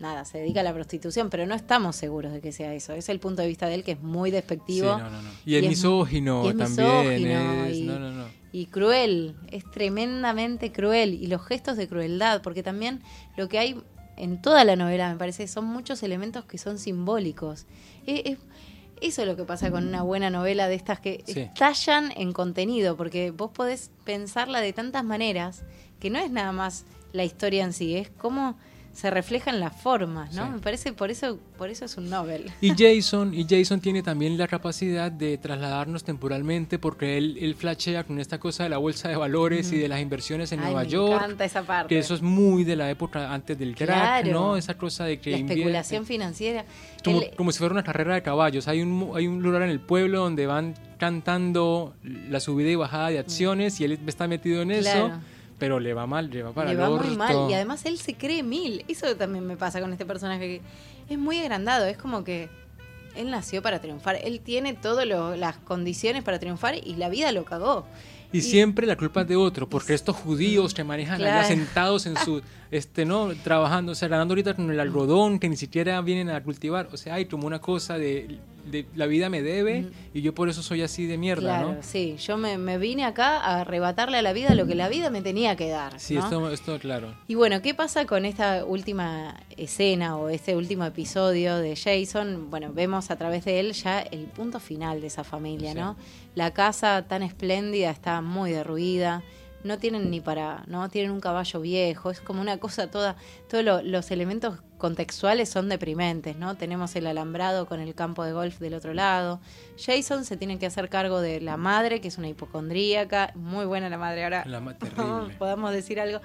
nada, se dedica a la prostitución, pero no estamos seguros de que sea eso. Es el punto de vista de él que es muy despectivo.
Sí, no, no, no. Y el misógino
y es
también.
misógino
es-
y- cruel, es tremendamente cruel. Y los gestos de crueldad, porque también lo que hay en toda la novela, me parece, son muchos elementos que son simbólicos. Es- es- eso es lo que pasa con una buena novela de estas que
Sí.
estallan en contenido, porque vos podés pensarla de tantas maneras que no es nada más la historia en sí, es cómo se refleja en las formas, ¿no?
Sí.
Me parece, por eso, por eso es un novel.
Y Jason, y Jason tiene también la capacidad de trasladarnos temporalmente porque él, él flashea con esta cosa de la bolsa de valores y de las inversiones en
Ay,
Nueva
me
York.
encanta esa parte.
Que eso es muy de la época antes del crack,
Claro.
¿no? Esa cosa de que
la especulación financiera.
como,
El-
como si fuera una carrera de caballos. Hay un, hay un lugar en el pueblo donde van cantando la subida y bajada de acciones y él está metido en eso,
Claro.
Pero le va mal, le va para
le
el
va muy mal y además él se cree mil. Eso también me pasa con este personaje que es muy agrandado, es como que él nació para triunfar, él tiene todas las condiciones para triunfar y la vida lo cagó.
Y, siempre la culpa es de otro, porque estos judíos que manejan allá
Claro.
sentados en su, <laughs> este, ¿no? Trabajando, o sea, ganando ahorita con el algodón que ni siquiera vienen a cultivar. O sea, hay como una cosa de, de la vida me debe y yo por eso soy así de mierda,
Claro,
¿no?
sí, yo me, me vine acá a arrebatarle a la vida lo que la vida me tenía que dar.
Sí,
¿no?
esto, esto, claro.
Y bueno, ¿qué pasa con esta última escena o este último episodio de Jason? Bueno, vemos a través de él ya el punto final de esa familia,
Sí.
¿no? La casa tan espléndida está muy derruida, no tienen ni para, ¿no? Tienen un caballo viejo, es como una cosa toda, todos lo- los elementos contextuales son deprimentes, ¿no? Tenemos el alambrado con el campo de golf del otro lado. Jason se tiene que hacer cargo de la madre, que es una hipocondríaca, muy buena la madre ahora.
La <laughs> terrible.
podamos decir algo.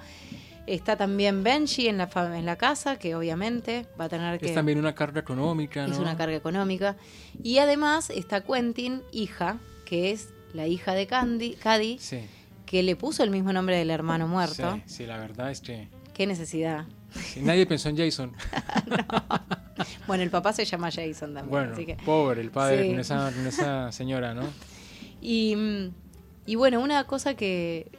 Está también Benji en la, en la casa, que obviamente va a tener que...
Es también una carga económica, ¿no?
es una carga económica. Y además está Quentin, hija, que es la hija de Candy, Cady,
Sí.
que le puso el mismo nombre del hermano muerto.
Sí, sí, la verdad es que
Qué necesidad.
Nadie pensó en Jason. <laughs>
Bueno, el papá se llama Jason también,
Bueno,
así que...
pobre el padre
Sí.
con, esa, con esa señora, ¿no?
Y, y bueno, una cosa que,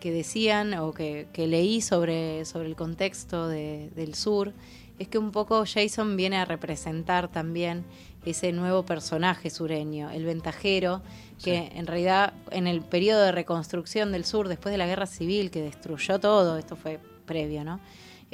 que decían o que, que leí sobre, sobre el contexto de- del sur es que un poco Jason viene a representar también ese nuevo personaje sureño, el ventajero, que
Sí.
en realidad en el periodo de reconstrucción del sur, después de la guerra civil que destruyó todo, esto fue previo, ¿no?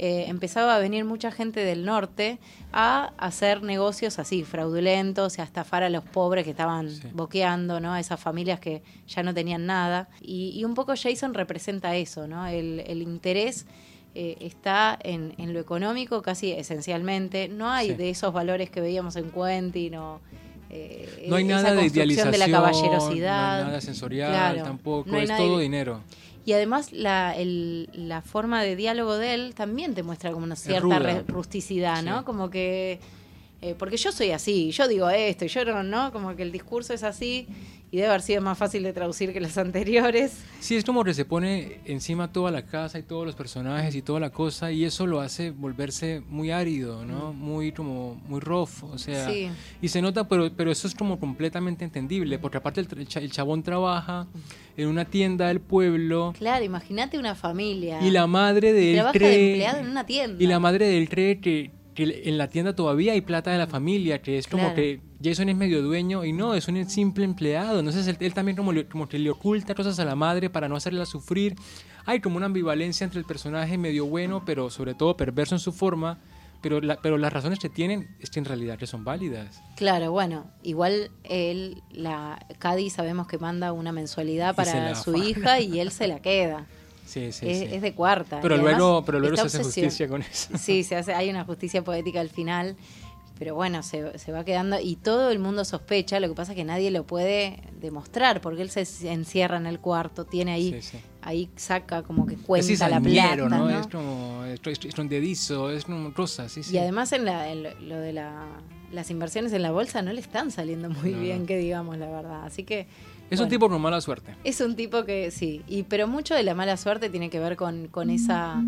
Eh, empezaba a venir mucha gente del norte a hacer negocios así, fraudulentos y a estafar a los pobres que estaban
Sí.
boqueando, ¿no? A esas familias que ya no tenían nada. Y, y un poco Jason representa eso, ¿no? El, el interés eh, está en, en lo económico casi esencialmente. No hay
Sí.
de esos valores que veíamos en Quentin o... eh,
No hay
esa
nada de idealización,
de la caballerosidad.
no hay nada sensorial
Claro,
tampoco,
no
es todo dinero.
Y además la, el- la forma de diálogo de él también te muestra como una cierta rusticidad, ¿no?
Sí.
Como que... eh, porque yo soy así, yo digo esto y yo no, ¿no? Como que el discurso es así y debe haber sido más fácil de traducir que los <laughs> anteriores.
Sí, es como que se pone encima toda la casa y todos los personajes y toda la cosa y eso lo hace volverse muy árido, ¿no? Muy como muy rough, o sea,
Mm. Sí.
y se nota, pero pero eso es como completamente entendible, porque aparte el, el cha- el chabón trabaja en una tienda del pueblo
Claro, imagínate una familia.
y la madre de él
trabaja de
cree
empleado en una tienda.
y la madre de él cree que, que en la tienda todavía hay plata de la familia, que es como
Claro.
que Jason es medio dueño y no, es un simple empleado. Entonces él, él también como, le- como que le oculta cosas a la madre para no hacerla sufrir. Hay como una ambivalencia entre el personaje medio bueno, pero sobre todo perverso en su forma. Pero, la- pero las razones que tienen es que en realidad que son válidas.
Claro, bueno, igual él, la Cady sabemos que manda una mensualidad para su hija y él se la queda.
Sí, sí,
es,
sí.
es de cuarta.
pero luego, pero luego se hace
obsesión-
justicia con eso. <laughs>
Sí, se hace, hay una justicia poética al final, pero bueno, se, se va quedando y todo el mundo sospecha, lo que pasa es que nadie lo puede demostrar porque él se encierra en el cuarto, tiene ahí, ahí saca como que
Es
cuenta la plata,
¿no?
¿no?
Es como es, es, es es rosa, sí, sí.
Y además en, la, en lo, lo de la, las inversiones en la bolsa no le están saliendo muy
No,
bien, que digamos la verdad. Así que
es un tipo con mala suerte.
Es un tipo que sí, y pero mucho de la mala suerte tiene que ver con, con esa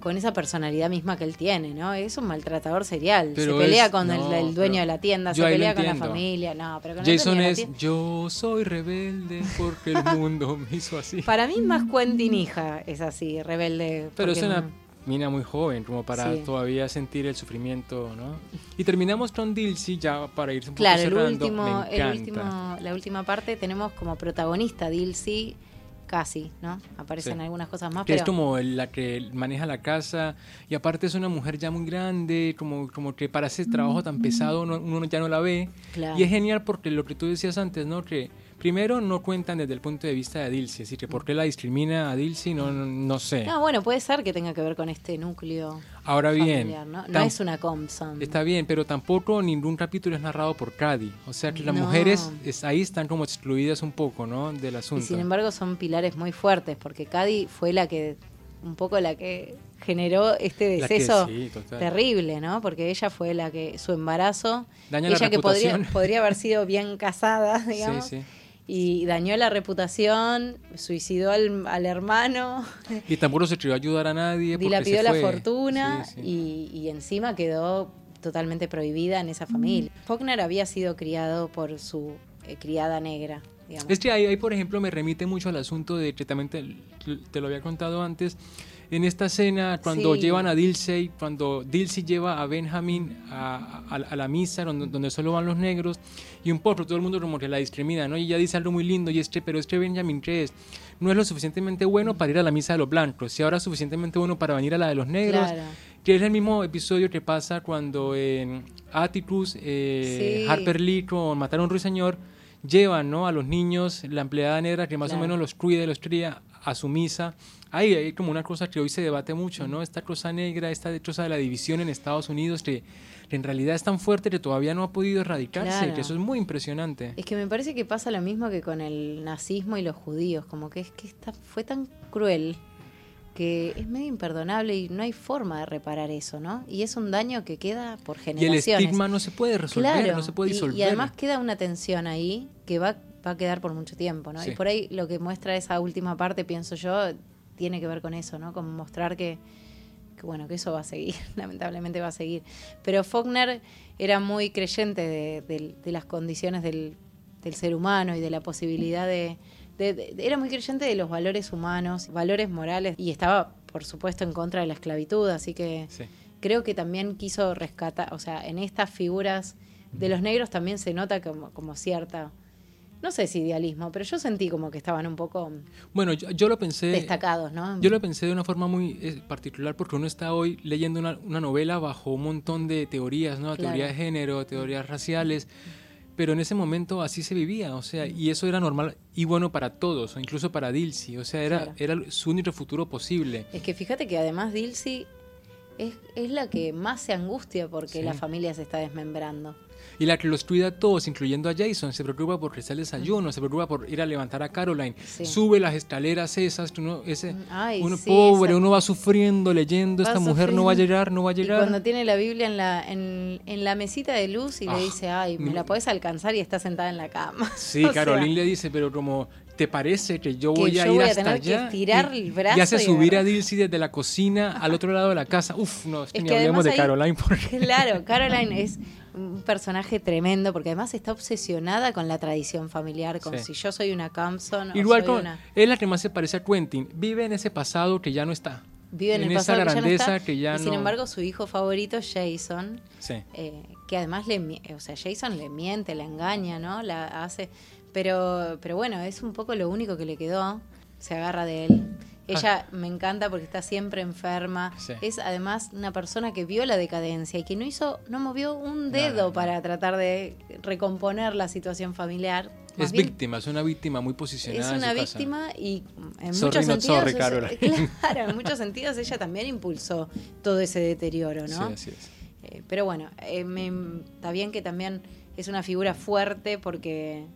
con esa personalidad misma que él tiene, ¿no? Es un maltratador serial.
Pero
se pelea
es-
con el,
no,
el dueño de la tienda, se pelea con la familia, no, pero con
Jason es
tienda-
yo soy rebelde porque el mundo me hizo así.
Para mí más Quentin hija es así, rebelde.
Pero es una mina muy joven, como para
Sí.
todavía sentir el sufrimiento, ¿no? Y terminamos con Dilsey ya para irse un poco
Claro, el
cerrando.
último,
Me
el último, la última parte tenemos como protagonista Dilsey, casi, ¿no? Aparecen
Sí.
algunas cosas más,
que es
pero
como el- la que maneja la casa y aparte es una mujer ya muy grande, como, como que para ese trabajo tan pesado no- uno ya no la ve.
Claro.
Y es genial porque lo que tú decías antes, ¿no? Que primero no cuentan desde el punto de vista de Dilsey, así que por qué la discrimina a Dilsey no, no, no sé.
no, bueno, puede ser que tenga que ver con este núcleo
Ahora bien,
¿no? Es una Compson.
Está bien, pero tampoco ningún capítulo es narrado por Cady. O sea que las
No.
mujeres es- ahí están como excluidas un poco, ¿no? Del
Y
asunto.
sin embargo son pilares muy fuertes, porque Cady fue la que, un poco la que generó este
que-
deceso
sí,
terrible, ¿no? Porque ella fue la que, su embarazo,
Daña la
ella que podría, podría haber <laughs> sido bien casada, digamos,
Sí, sí.
Y dañó la reputación, suicidó al, al hermano,
Y tampoco se atrevió a ayudar a nadie. porque
dilapidó
se
la fortuna
Sí, sí.
Y, y encima quedó totalmente prohibida en esa familia. Faulkner había sido criado por su eh, criada negra, digamos.
Es que ahí, ahí, por ejemplo, me remite mucho al asunto de que también te, te lo había contado antes. En esta escena, cuando
Sí.
llevan a Dilsey, cuando Dilsey lleva a Benjamin a, a- a la misa, donde, donde solo van los negros, y un poco todo el mundo como que la discrimina, ¿no? Y ella dice algo muy lindo, y es que, pero es que Benjamin, ¿qué es? No es lo suficientemente bueno para ir a la misa de los blancos, y ahora es suficientemente bueno para venir a la de los negros.
Claro.
Que es el mismo episodio que pasa cuando en Atticus, eh,
Sí.
Harper Lee con Matar a un Ruiseñor llevan ¿no? a los niños, la empleada negra que más
Claro.
o menos los cuida los cría a su misa. Ahí hay como una cosa que hoy se debate mucho, ¿no? Esta cosa negra, esta cosa de la división en Estados Unidos que, que en realidad es tan fuerte que todavía no ha podido erradicarse,
Claro.
que eso es muy impresionante.
Es que me parece que pasa lo mismo que con el nazismo y los judíos, como que es que esta, fue tan cruel que es medio imperdonable y no hay forma de reparar eso, ¿no? Y es un daño que queda por
Y el
generaciones.
estigma no se puede resolver,
Claro,
no se puede
y-
disolver.
Y, además queda una tensión ahí que va, va a quedar por mucho tiempo, ¿no?
Sí.
Y por ahí lo que muestra esa última parte, pienso yo, tiene que ver con eso, ¿no? Con mostrar que, que bueno, que eso va a seguir, <laughs> lamentablemente va a seguir. Pero Faulkner era muy creyente de, de- de las condiciones del, del ser humano y de la posibilidad de, Era muy creyente de los valores humanos, valores morales, y estaba, por supuesto, en contra de la esclavitud, así que
Sí.
creo que también quiso rescatar, o sea, en estas figuras de los negros también se nota como, como cierta, no sé si idealismo, pero yo sentí como que estaban un poco
Bueno, yo, yo lo pensé...
destacados, ¿no?
Yo lo pensé de una forma muy eh, particular porque uno está hoy leyendo una, una novela bajo un montón de teorías, ¿no?
Claro.
Teoría de género, teorías raciales, pero en ese momento así se vivía, o sea, y eso era normal y bueno para todos, o incluso para Dilsey, o sea, era,
Claro.
era su único futuro posible.
Es que fíjate que además Dilsey es, es la que más se angustia porque
Sí.
la familia se está desmembrando.
Y la que los cuida a todos, incluyendo a Jason, se preocupa por el desayuno, se preocupa por ir a levantar a Caroline,
Sí.
sube las escaleras esas, que uno, ese,
Ay,
uno
sí,
pobre,
esa-
uno va sufriendo, leyendo,
Va
esta mujer no va a llegar, no va a
Y
llegar.
cuando tiene la Biblia en la, en, en la mesita de luz y
Ah,
le dice, ay, me la podés alcanzar y está sentada en la cama. <laughs>
Sí,
sea,
Caroline le dice, pero como, ¿te parece que yo
Que
voy a
yo
ir
voy a
hasta
tener que
allá?
estirar
y,
el brazo
y hace
y
subir a. Dilsey desde la cocina al otro lado de la casa. Uf, no, es que
Es
ni
que
hablemos de Caroline <laughs> porque...
Claro, Caroline es un personaje tremendo porque además está obsesionada con la tradición familiar, con
Sí.
si yo soy una Campson o
Igual
soy
con,
una...
es la que más se parece a Quentin. Vive en ese pasado que ya no está.
Vive en, el
esa
pasado que ya no
grandeza
está,
que ya
y sin embargo su hijo favorito Jason,
Sí.
eh, que además le, o sea, Jason le miente, la engaña, ¿no? La hace, pero, pero bueno, es un poco lo único que le quedó, se agarra de él. Ella me encanta porque está siempre enferma.
Ah. Sí.
Es además una persona que vio la decadencia y que no hizo, no movió un dedo
nada.
para tratar de recomponer la situación familiar. Más
Es
bien,
víctima, es una víctima muy
es
posicionada. en
una
casa.
víctima y en
Sorry,
muchos sentidos
sorry,
es- <laughs> claro, en muchos sentidos ella también impulsó todo ese deterioro,
Sí,
¿no?
así es.
Eh, pero bueno, eh, me- está bien que también es una figura fuerte porque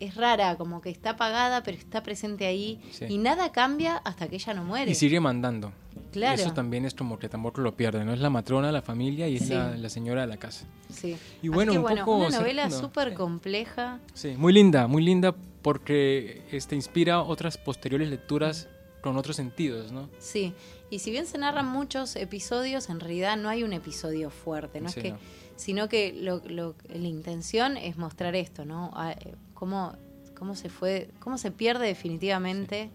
es rara, como que está apagada, pero está presente ahí
Sí.
y nada cambia hasta que ella no muere.
Y sigue mandando.
Claro.
Eso también es como que tampoco lo pierde, ¿no? Es la matrona de la familia y es
Sí.
la, la señora de la casa.
Sí.
Y bueno,
que
un
bueno,
poco
una novela súper
sí.
compleja.
Sí, muy linda, muy linda porque este, inspira otras posteriores lecturas con otros sentidos, ¿no?
Sí, y si bien se narran muchos episodios, en realidad no hay un episodio fuerte, no
Sí,
es que,
no.
sino que lo, lo- la intención es mostrar esto, ¿no? Cómo, cómo se fue, cómo se pierde definitivamente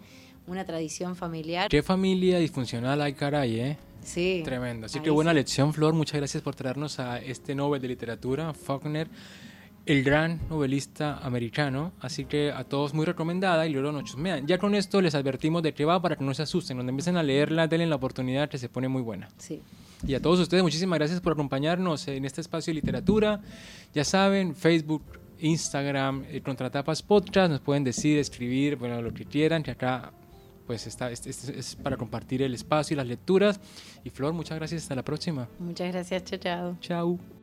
una tradición familiar.
Qué familia disfuncional hay, caray, ¿eh?
Sí.
Tremendo. Así que buena
sí.
lección, Flor. Muchas gracias por traernos a este Nobel de Literatura, Faulkner, el gran novelista americano. Así que a todos muy recomendada y luego nos chusmean. Ya con esto les advertimos de qué va para que no se asusten. Cuando empiecen a leerla, denle la oportunidad que se pone muy buena.
Sí.
Y a todos ustedes, muchísimas gracias por acompañarnos en este espacio de literatura. Ya saben, Facebook, Instagram, eh, Contratapas Podcast, nos pueden decir, escribir, bueno, lo que quieran, que acá pues está, este- este es para compartir el espacio y las lecturas. Y Flor, muchas gracias, hasta la próxima.
Muchas gracias, chao, chao.
Chao.